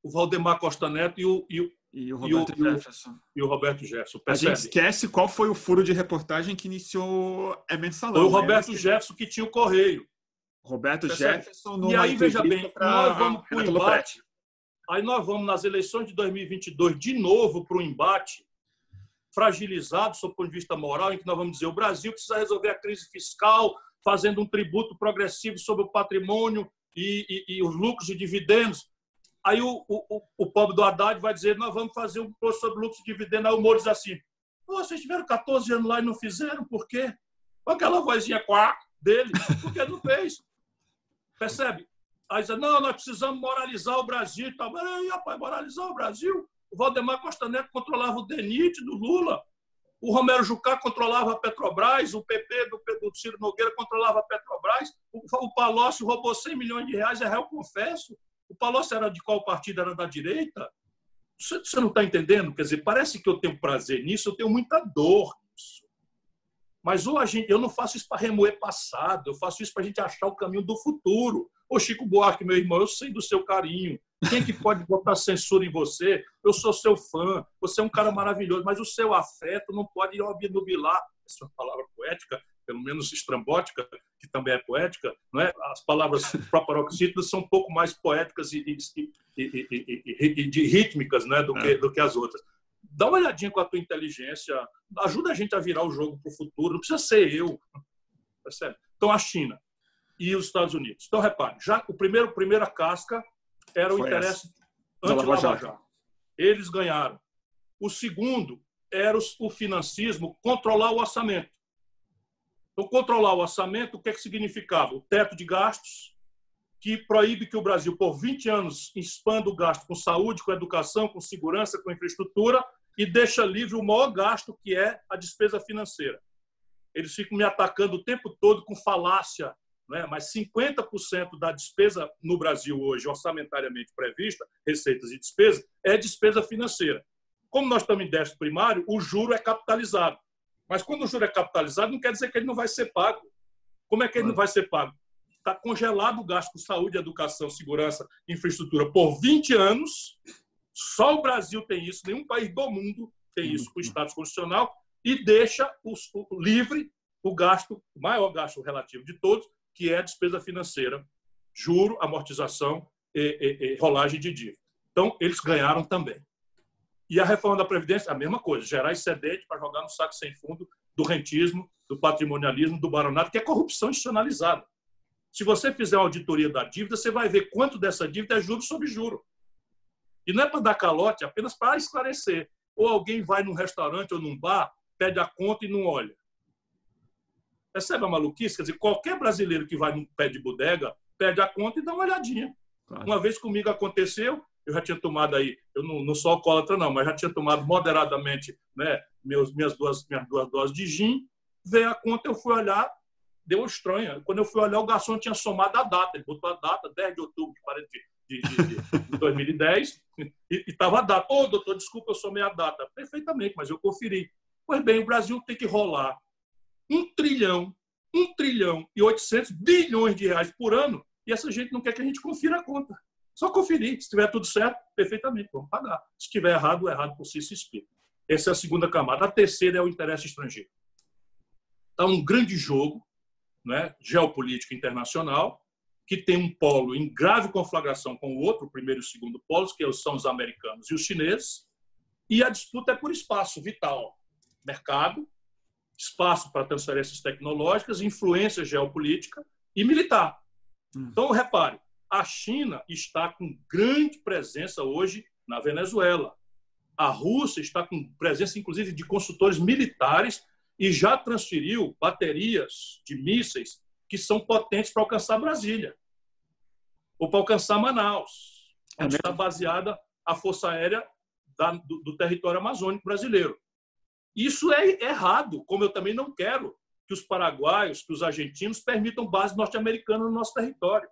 O Valdemar Costa Neto e o, e o, e o Roberto e o, Jefferson. E o Roberto Jefferson. Percebe? A gente esquece qual foi o furo de reportagem que iniciou é mensalão. Foi o né? Roberto né? Jefferson que tinha o correio. Roberto Percebe? Jefferson. E aí, veja bem, nós vamos para o embate. Aí nós vamos nas eleições de 2022 de novo para o embate, fragilizado sob o ponto de vista moral, em que nós vamos dizer o Brasil precisa resolver a crise fiscal, fazendo um tributo progressivo sobre o patrimônio e, e, e os lucros e dividendos. Aí o, o, o pobre do Haddad vai dizer: nós vamos fazer um imposto sobre lucro de dividendo. Aí o Moro diz assim: vocês tiveram 14 anos lá e não fizeram, por quê? Aquela vozinha quá dele, porque não fez. Percebe? Aí diz: não, nós precisamos moralizar o Brasil. Tá, aí, rapaz, moralizar o Brasil? O Valdemar Costa Neto controlava o DENIT do Lula. O Romero Jucá controlava a Petrobras, o PP do, do Ciro Nogueira controlava a Petrobras, o, o Palocci roubou 100 milhões de reais, é réu confesso. O Palocci era de qual partido? Era da direita? Você, não está entendendo? Quer dizer, parece que eu tenho prazer nisso, eu tenho muita dor nisso. Mas ou a gente, eu não faço isso para remoer passado, eu faço isso para a gente achar o caminho do futuro. Ô Chico Buarque, meu irmão, eu sei do seu carinho. Quem que pode botar censura em você? Eu sou seu fã, você é um cara maravilhoso, mas o seu afeto não pode obnubilar, essa é uma palavra poética, pelo menos estrambótica, que também é poética, não é? As palavras (laughs) proparoxítonas são um pouco mais poéticas e, e, e, e rítmicas né, do, que, é. do que as outras. Dá uma olhadinha com a tua inteligência, ajuda a gente a virar o jogo para o futuro, não precisa ser eu. Percebe? Então, a China e os Estados Unidos. Então, repare, já o primeiro primeira casca era o Foi interesse anti-Lava Jato. Eles ganharam. O segundo era o financismo, controlar o orçamento. Então, controlar o orçamento, o que, é que significava? O teto de gastos, que proíbe que o Brasil, por 20 anos, expanda o gasto com saúde, com educação, com segurança, com infraestrutura, e deixa livre o maior gasto, que é a despesa financeira. Eles ficam me atacando o tempo todo com falácia, né? mas 50% da despesa no Brasil hoje, orçamentariamente prevista, receitas e despesas, é despesa financeira. Como nós estamos em déficit primário, o juro é capitalizado. Mas quando o juro é capitalizado, não quer dizer que ele não vai ser pago. Como é que ele não vai ser pago? Está congelado o gasto com saúde, educação, segurança, infraestrutura por 20 anos. Só o Brasil tem isso, nenhum país do mundo tem isso com o status constitucional e deixa o, o, livre o gasto, o maior gasto relativo de todos, que é a despesa financeira, juro, amortização e, e, e rolagem de dívida. Então, eles ganharam também. E a reforma da Previdência, a mesma coisa, gerar excedente para jogar no saco sem fundo do rentismo, do patrimonialismo, do baronato, que é corrupção institucionalizada. Se você fizer uma auditoria da dívida, você vai ver quanto dessa dívida é juro sobre juro. E não é para dar calote, é apenas para esclarecer. Ou alguém vai num restaurante ou num bar, pede a conta e não olha. Percebe a maluquice? Quer dizer, qualquer brasileiro que vai num pé de bodega, pede a conta e dá uma olhadinha. Claro. Uma vez comigo aconteceu, eu já tinha tomado aí, eu não, não sou alcoólatra não, mas já tinha tomado moderadamente né, meus, minhas, duas, minhas duas doses de gin, veio a conta, eu fui olhar, deu estranha. Quando eu fui olhar, o garçom tinha somado a data, ele botou a data, 10 de outubro de, de, de, de 2010, e estava a data. Ô, oh, doutor, desculpa, eu somei a data. Perfeitamente, mas eu conferi. Pois bem, o Brasil tem que rolar um trilhão, um trilhão e 800 bilhões de reais por ano, e essa gente não quer que a gente confira a conta. Só conferir. Se estiver tudo certo, perfeitamente, vamos pagar. Se estiver errado, o errado por si se explica. Essa é a segunda camada. A terceira é o interesse estrangeiro. Está um grande jogo né, geopolítico internacional, que tem um polo em grave conflagração com o outro, o primeiro e o segundo polos, que são os americanos e os chineses, e a disputa é por espaço vital. Mercado, espaço para transferências tecnológicas, influência geopolítica e militar. Hum. Então, repare, a China está com grande presença hoje na Venezuela. A Rússia está com presença, inclusive, de consultores militares e já transferiu baterias de mísseis que são potentes para alcançar Brasília ou para alcançar Manaus, é onde está baseada a Força Aérea da, do, do território amazônico brasileiro. Isso é errado, como eu também não quero que os paraguaios, que os argentinos permitam base norte-americana no nosso território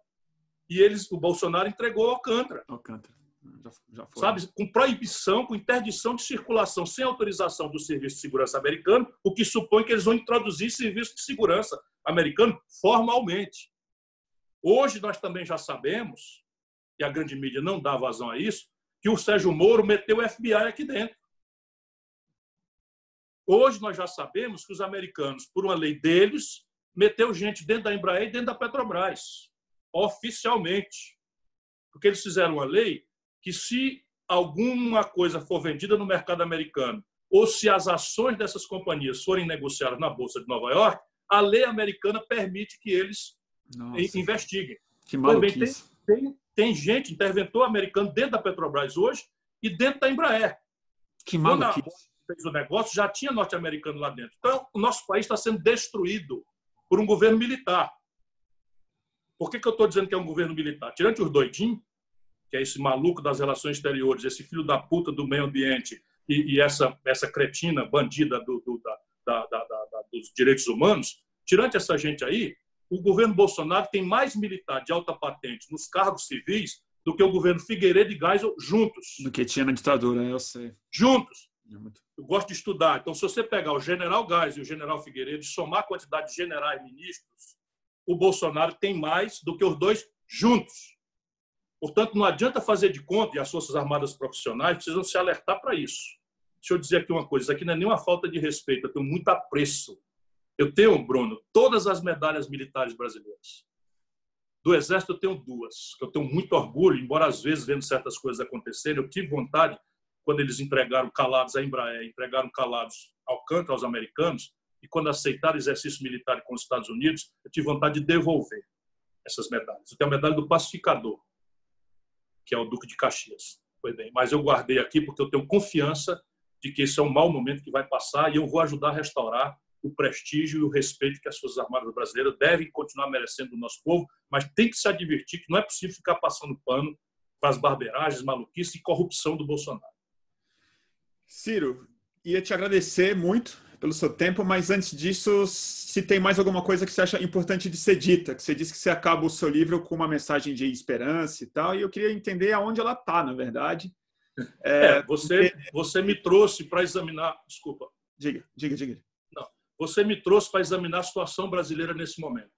e eles, o Bolsonaro entregou Alcântara. Alcântara. Já, já foi. Sabe, com proibição, com interdição de circulação sem autorização do Serviço de Segurança americano, o que supõe que eles vão introduzir serviço de segurança americano formalmente. Hoje nós também já sabemos, e a grande mídia não dá vazão a isso, que o Sérgio Moro meteu o FBI aqui dentro. Hoje nós já sabemos que os americanos, por uma lei deles, meteu gente dentro da Embraer e dentro da Petrobras oficialmente. Porque eles fizeram uma lei que, se alguma coisa for vendida no mercado americano, ou se as ações dessas companhias forem negociadas na Bolsa de Nova York, a lei americana permite que eles Nossa, investiguem. Que maluquice. Também tem, tem, tem gente, interventor americano dentro da Petrobras hoje e dentro da Embraer. Que maluquice. Quando fez o negócio, já tinha norte-americano lá dentro. Então, o nosso país está sendo destruído por um governo militar. Por que, que eu estou dizendo que é um governo militar? Tirante os doidinhos, que é esse maluco das relações exteriores, esse filho da puta do meio ambiente e, e essa, essa cretina bandida do, do, da, da, da, dos direitos humanos, tirante essa gente aí, o governo Bolsonaro tem mais militar de alta patente nos cargos civis do que o governo Figueiredo e Geisel juntos. Do que tinha na ditadura, eu sei. Juntos. É eu gosto de estudar. Então, se você pegar o general Geisel e o general Figueiredo e somar a quantidade de generais ministros, o Bolsonaro tem mais do que os dois juntos. Portanto, não adianta fazer de conta, e as Forças Armadas profissionais precisam se alertar para isso. Deixa eu dizer aqui uma coisa: isso aqui não é nenhuma falta de respeito, eu tenho muito apreço eu tenho, Bruno, todas as medalhas militares brasileiras. Do Exército eu tenho duas, que eu tenho muito orgulho, embora às vezes vendo certas coisas acontecerem, eu tive vontade, quando eles entregaram calados à Embraer, entregaram calados ao canto aos americanos, e quando aceitaram exercício militar com os Estados Unidos, eu tive vontade de devolver essas medalhas. Eu tenho a medalha do pacificador, que é o Duque de Caxias. Foi bem, mas eu guardei aqui porque eu tenho confiança de que esse é um mau momento que vai passar e eu vou ajudar a restaurar o prestígio e o respeito que as Forças Armadas brasileiras devem continuar merecendo do nosso povo, mas tem que se advertir que não é possível ficar passando pano para as barbeiragens, maluquices e corrupção do Bolsonaro. Ciro, ia te agradecer muito pelo seu tempo, mas antes disso, se tem mais alguma coisa que você acha importante de ser dita, que você disse que você acaba o seu livro com uma mensagem de esperança e tal, e eu queria entender aonde ela está, na verdade. É, é, você, você me trouxe para examinar. Desculpa. Diga, diga, diga. Você me trouxe para examinar a situação brasileira nesse momento.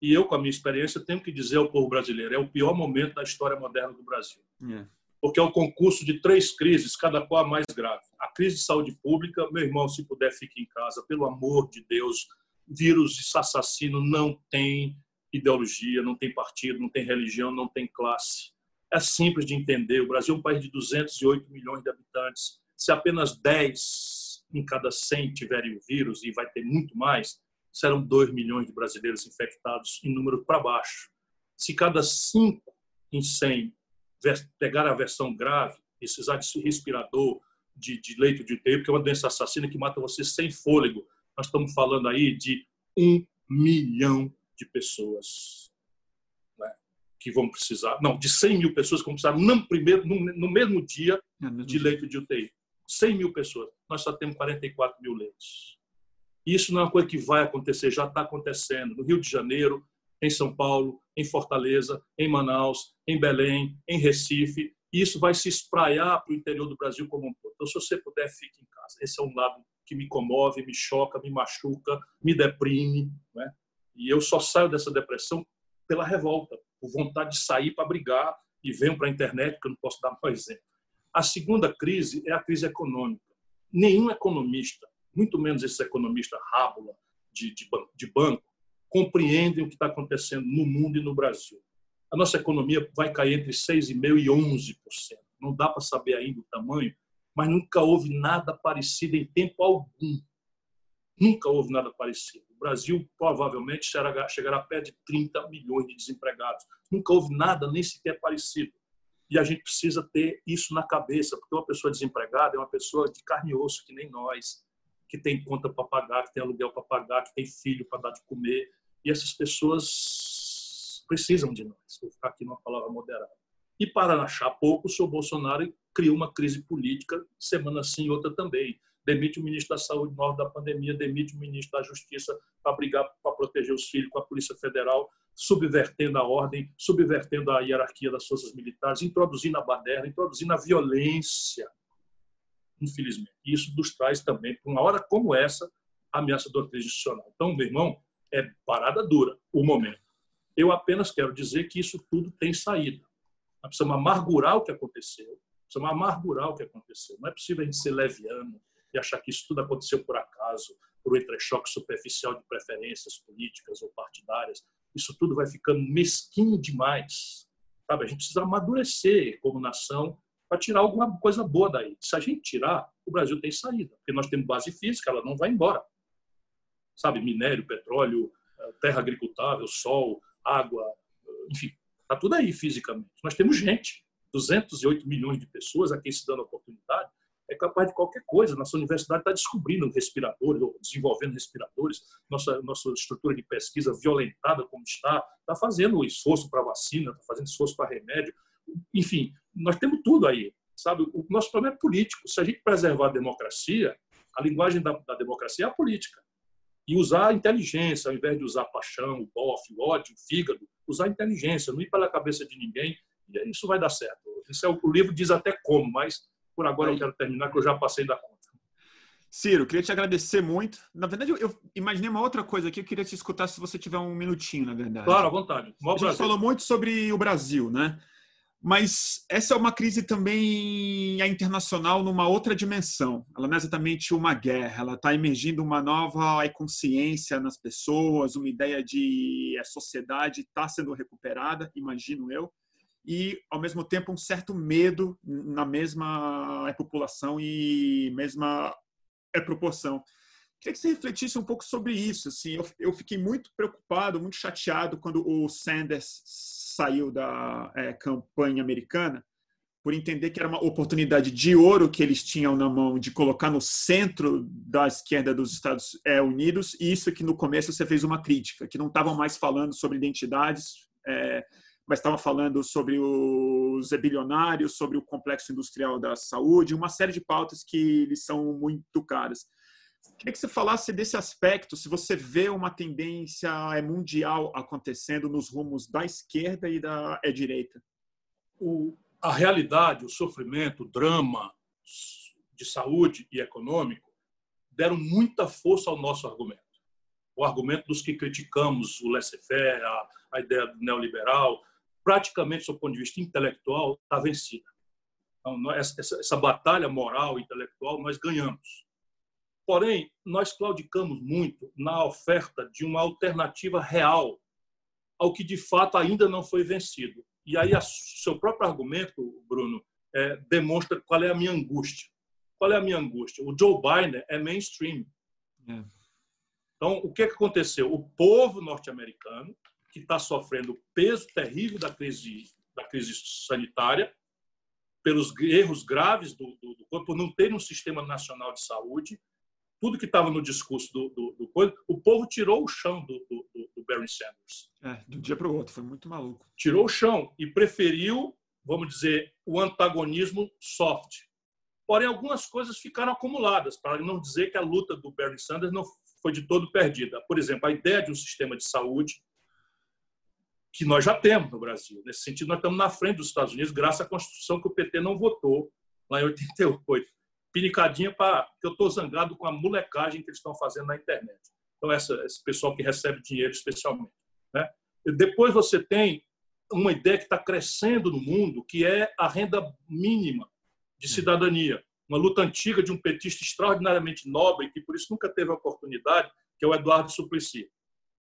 E eu, com a minha experiência, tenho que dizer ao povo brasileiro: é o pior momento da história moderna do Brasil. É. Porque é o concurso de três crises, cada qual a mais grave. A crise de saúde pública, meu irmão, se puder, fique em casa, pelo amor de Deus. Vírus assassino não tem ideologia, não tem partido, não tem religião, não tem classe. É simples de entender. O Brasil é um país de 208 milhões de habitantes. Se apenas 10 em cada 100 tiverem o vírus, e vai ter muito mais, serão 2 milhões de brasileiros infectados em número para baixo. Se cada 5 em 100 pegar a versão grave, precisar de respirador, de, de leito de UTI, porque é uma doença assassina que mata você sem fôlego, nós estamos falando aí de um milhão de pessoas né, que vão precisar, não, de 100 mil pessoas que vão precisar no, primeiro, no, no mesmo dia é de leito de UTI. 100 mil pessoas. Nós só temos 44 mil leitos. Isso não é uma coisa que vai acontecer, já está acontecendo. No Rio de Janeiro, em São Paulo, em Fortaleza, em Manaus, em Belém, em Recife. E isso vai se espraiar para o interior do Brasil como um todo. Então, se você puder, fique em casa. Esse é um lado que me comove, me choca, me machuca, me deprime. Né? E eu só saio dessa depressão pela revolta, por vontade de sair para brigar e venho para a internet, que eu não posso dar mais (laughs) exemplo. A segunda crise é a crise econômica. Nenhum economista, muito menos esse economista rábula de, de, de banco, compreendem o que está acontecendo no mundo e no Brasil. A nossa economia vai cair entre 6,5% e 11%. Não dá para saber ainda o tamanho, mas nunca houve nada parecido em tempo algum. Nunca houve nada parecido. O Brasil provavelmente chegará perto de 30 milhões de desempregados. Nunca houve nada nem sequer parecido. E a gente precisa ter isso na cabeça, porque uma pessoa desempregada é uma pessoa de carne e osso, que nem nós, que tem conta para pagar, que tem aluguel para pagar, que tem filho para dar de comer. E essas pessoas precisam de nós. Vou ficar aqui numa palavra moderada. E para achar pouco, o senhor Bolsonaro criou uma crise política, semana sim outra também. Demite o ministro da Saúde no da pandemia, demite o ministro da Justiça para brigar, para proteger os filhos com a Polícia Federal, subvertendo a ordem, subvertendo a hierarquia das forças militares, introduzindo a baderna, introduzindo a violência, infelizmente. Isso nos traz também, para uma hora como essa, a ameaça do crise institucional. Então, meu irmão, é parada dura o momento. Eu apenas quero dizer que isso tudo tem saída. Nós precisamos amargurar o que aconteceu, precisamos amargurar o que aconteceu. Não é possível a gente ser leviano e achar que isso tudo aconteceu por acaso, por um entrechoque superficial de preferências políticas ou partidárias isso tudo vai ficando mesquinho demais. Sabe? A gente precisa amadurecer como nação para tirar alguma coisa boa daí. Se a gente tirar, o Brasil tem saída, porque nós temos base física, ela não vai embora. Sabe, minério, petróleo, eh, terra agricultável, sol, água, enfim, Está tudo aí fisicamente. Nós temos gente, 208 milhões de pessoas aqui se dando oportunidade, é capaz de qualquer coisa. Nossa universidade está descobrindo respiradores, desenvolvendo respiradores, nossa, nossa estrutura de pesquisa violentada como está, está fazendo esforço para vacina, está fazendo esforço para remédio. Enfim, nós temos tudo aí. Sabe? O nosso problema é político. Se a gente preservar a democracia, a linguagem da, da democracia é a política. E usar a inteligência, ao invés de usar paixão, o bofe, o ódio, o fígado, usar a inteligência, não ir pela cabeça de ninguém, e isso vai dar certo. Isso é, o livro diz até como, mas por agora eu quero terminar, que eu já passei da conta. Ciro, queria te agradecer muito. Na verdade, eu imaginei uma outra coisa aqui, eu queria te escutar se você tiver um minutinho, na verdade. Claro, à vontade. a gente falou muito sobre o Brasil, né? Mas essa é uma crise também internacional numa outra dimensão. Ela não é exatamente uma guerra, ela está emergindo uma nova consciência nas pessoas, uma ideia de a sociedade está sendo recuperada, imagino eu, e ao mesmo tempo um certo medo na mesma população e mesma proporção. Queria que você refletisse um pouco sobre isso. Assim, eu, eu fiquei muito preocupado, muito chateado quando o Sanders saiu da é, campanha americana, por entender que era uma oportunidade de ouro que eles tinham na mão de colocar no centro da esquerda dos Estados é, Unidos, e isso que no começo você fez uma crítica, que não estavam mais falando sobre identidades, é, mas estavam falando sobre os bilionários, sobre o complexo industrial da saúde, uma série de pautas que lhes são muito caras. Queria que você falasse desse aspecto, se você vê uma tendência é, mundial acontecendo nos rumos da esquerda e da é, direita. O, a realidade, o sofrimento, o drama de saúde e econômico deram muita força ao nosso argumento. O argumento dos que criticamos o laissez-faire, a, a ideia do neoliberal, praticamente, do ponto de vista intelectual, está vencida. Então, essa, essa batalha moral intelectual nós ganhamos Porém, nós claudicamos muito na oferta de uma alternativa real ao que de fato ainda não foi vencido. E aí, o seu próprio argumento, Bruno, é, demonstra qual é a minha angústia. Qual é a minha angústia? O Joe Biden é mainstream. É. Então, o que, é que aconteceu? O povo norte-americano, que está sofrendo o peso terrível da crise, da crise sanitária, pelos erros graves do, do, do corpo, por não ter um sistema nacional de saúde, tudo que estava no discurso do, do, do, coisa, o povo tirou o chão do, do, do Bernie Sanders. É, de um dia para o outro, foi muito maluco. Tirou o chão e preferiu, vamos dizer, o antagonismo soft. Porém, algumas coisas ficaram acumuladas, para não dizer que a luta do Bernie Sanders não foi de todo perdida. Por exemplo, a ideia de um sistema de saúde que nós já temos no Brasil. Nesse sentido, nós estamos na frente dos Estados Unidos, graças à Constituição que o PT não votou lá em 88 pinicadinha para que eu estou zangado com a molecagem que eles estão fazendo na internet. Então, essa, esse pessoal que recebe dinheiro especialmente. Né? Depois você tem uma ideia que está crescendo no mundo, que é a renda mínima de cidadania. Uma luta antiga de um petista extraordinariamente nobre, que por isso nunca teve a oportunidade, que é o Eduardo Suplicy.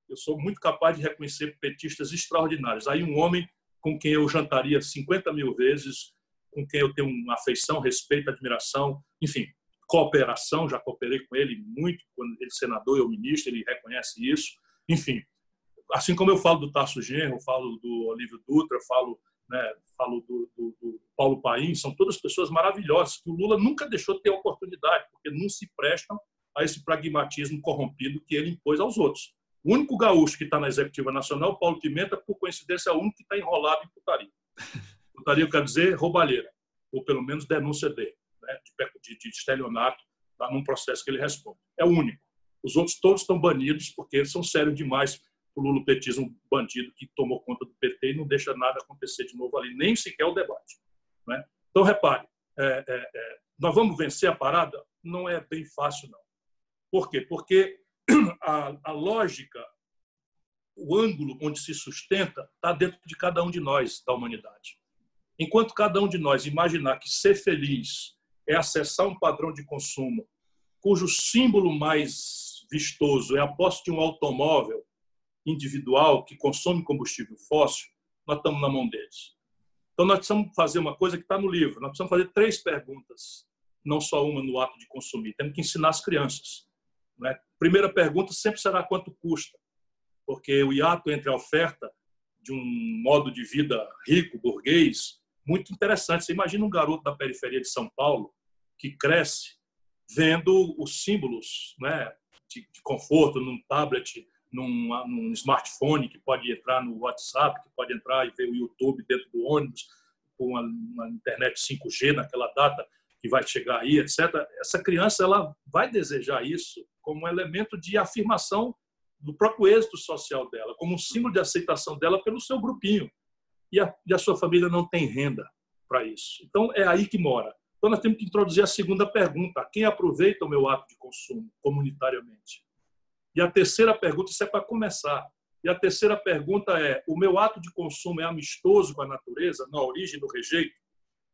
Eu sou muito capaz de reconhecer petistas extraordinários. Aí um homem com quem eu jantaria 50 mil vezes, com quem eu tenho uma afeição, respeito, admiração, enfim, cooperação, já cooperei com ele muito, quando ele é senador eu ministro, ele reconhece isso. Enfim, assim como eu falo do Tasso Genro, falo do Olívio Dutra, falo, né, falo do, do, do, Paulo Paim, são todas pessoas maravilhosas que o Lula nunca deixou de ter oportunidade, porque não se prestam a esse pragmatismo corrompido que ele impôs aos outros. O único gaúcho que está na executiva nacional, Paulo Pimenta, por coincidência, é o único que está enrolado em putaria. Putaria quer dizer roubalheira, ou pelo menos denúncia de, né, de, de, de estelionato tá, num processo que ele responde. É o único. Os outros todos estão banidos porque eles são sérios demais o lulopetismo bandido que tomou conta do PT e não deixa nada acontecer de novo ali, nem sequer o debate. Né? Então, repare, é, é, é, nós vamos vencer a parada? Não é bem fácil, não. Por quê? Porque (clears throat) a, a lógica, o ângulo onde se sustenta, está dentro de cada um de nós, da humanidade. Enquanto cada um de nós imaginar que ser feliz é acessar um padrão de consumo cujo símbolo mais vistoso é a posse de um automóvel individual que consome combustível fóssil, nós estamos na mão deles. Então, nós precisamos fazer uma coisa que está no livro. Nós precisamos fazer três perguntas, não só uma no ato de consumir. Temos que ensinar as crianças. Né? Primeira pergunta sempre será quanto custa, porque o hiato entre a oferta de um modo de vida rico, burguês, muito interessante. Você imagina um garoto da periferia de São Paulo que cresce vendo os símbolos né, de, de conforto num tablet, num, num, smartphone que pode entrar no WhatsApp, que pode entrar e ver o YouTube dentro do ônibus, com uma, uma internet 5G naquela data que vai chegar aí, etc. Essa criança ela vai desejar isso como um elemento de afirmação do próprio êxito social dela, como um símbolo de aceitação dela pelo seu grupinho. E a, e a sua família não tem renda para isso. Então, é aí que mora. Então, nós temos que introduzir a segunda pergunta: quem aproveita o meu ato de consumo comunitariamente? E a terceira pergunta, isso é para começar. E a terceira pergunta é: o meu ato de consumo é amistoso com a natureza, na origem do rejeito?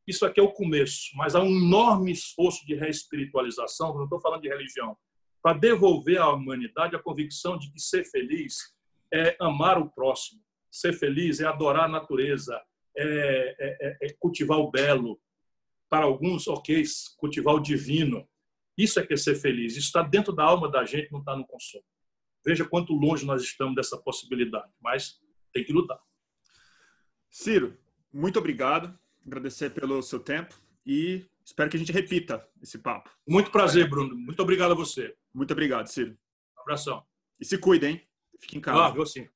Isso aqui é o começo, mas há um enorme esforço de reespiritualização, não estou falando de religião, para devolver à humanidade a convicção de que ser feliz é amar o próximo, ser feliz é adorar a natureza, é, é, é, é cultivar o belo. Para alguns, ok, cultivar o divino. Isso é que é ser feliz. Isso está dentro da alma da gente, não está no consumo. Veja quanto longe nós estamos dessa possibilidade, mas tem que lutar. Ciro, muito obrigado. Agradecer pelo seu tempo e espero que a gente repita esse papo. Muito prazer, Bruno. Muito obrigado a você. Muito obrigado, Ciro. Um abração. E se cuide, hein? Fique em casa. Ah, eu sim.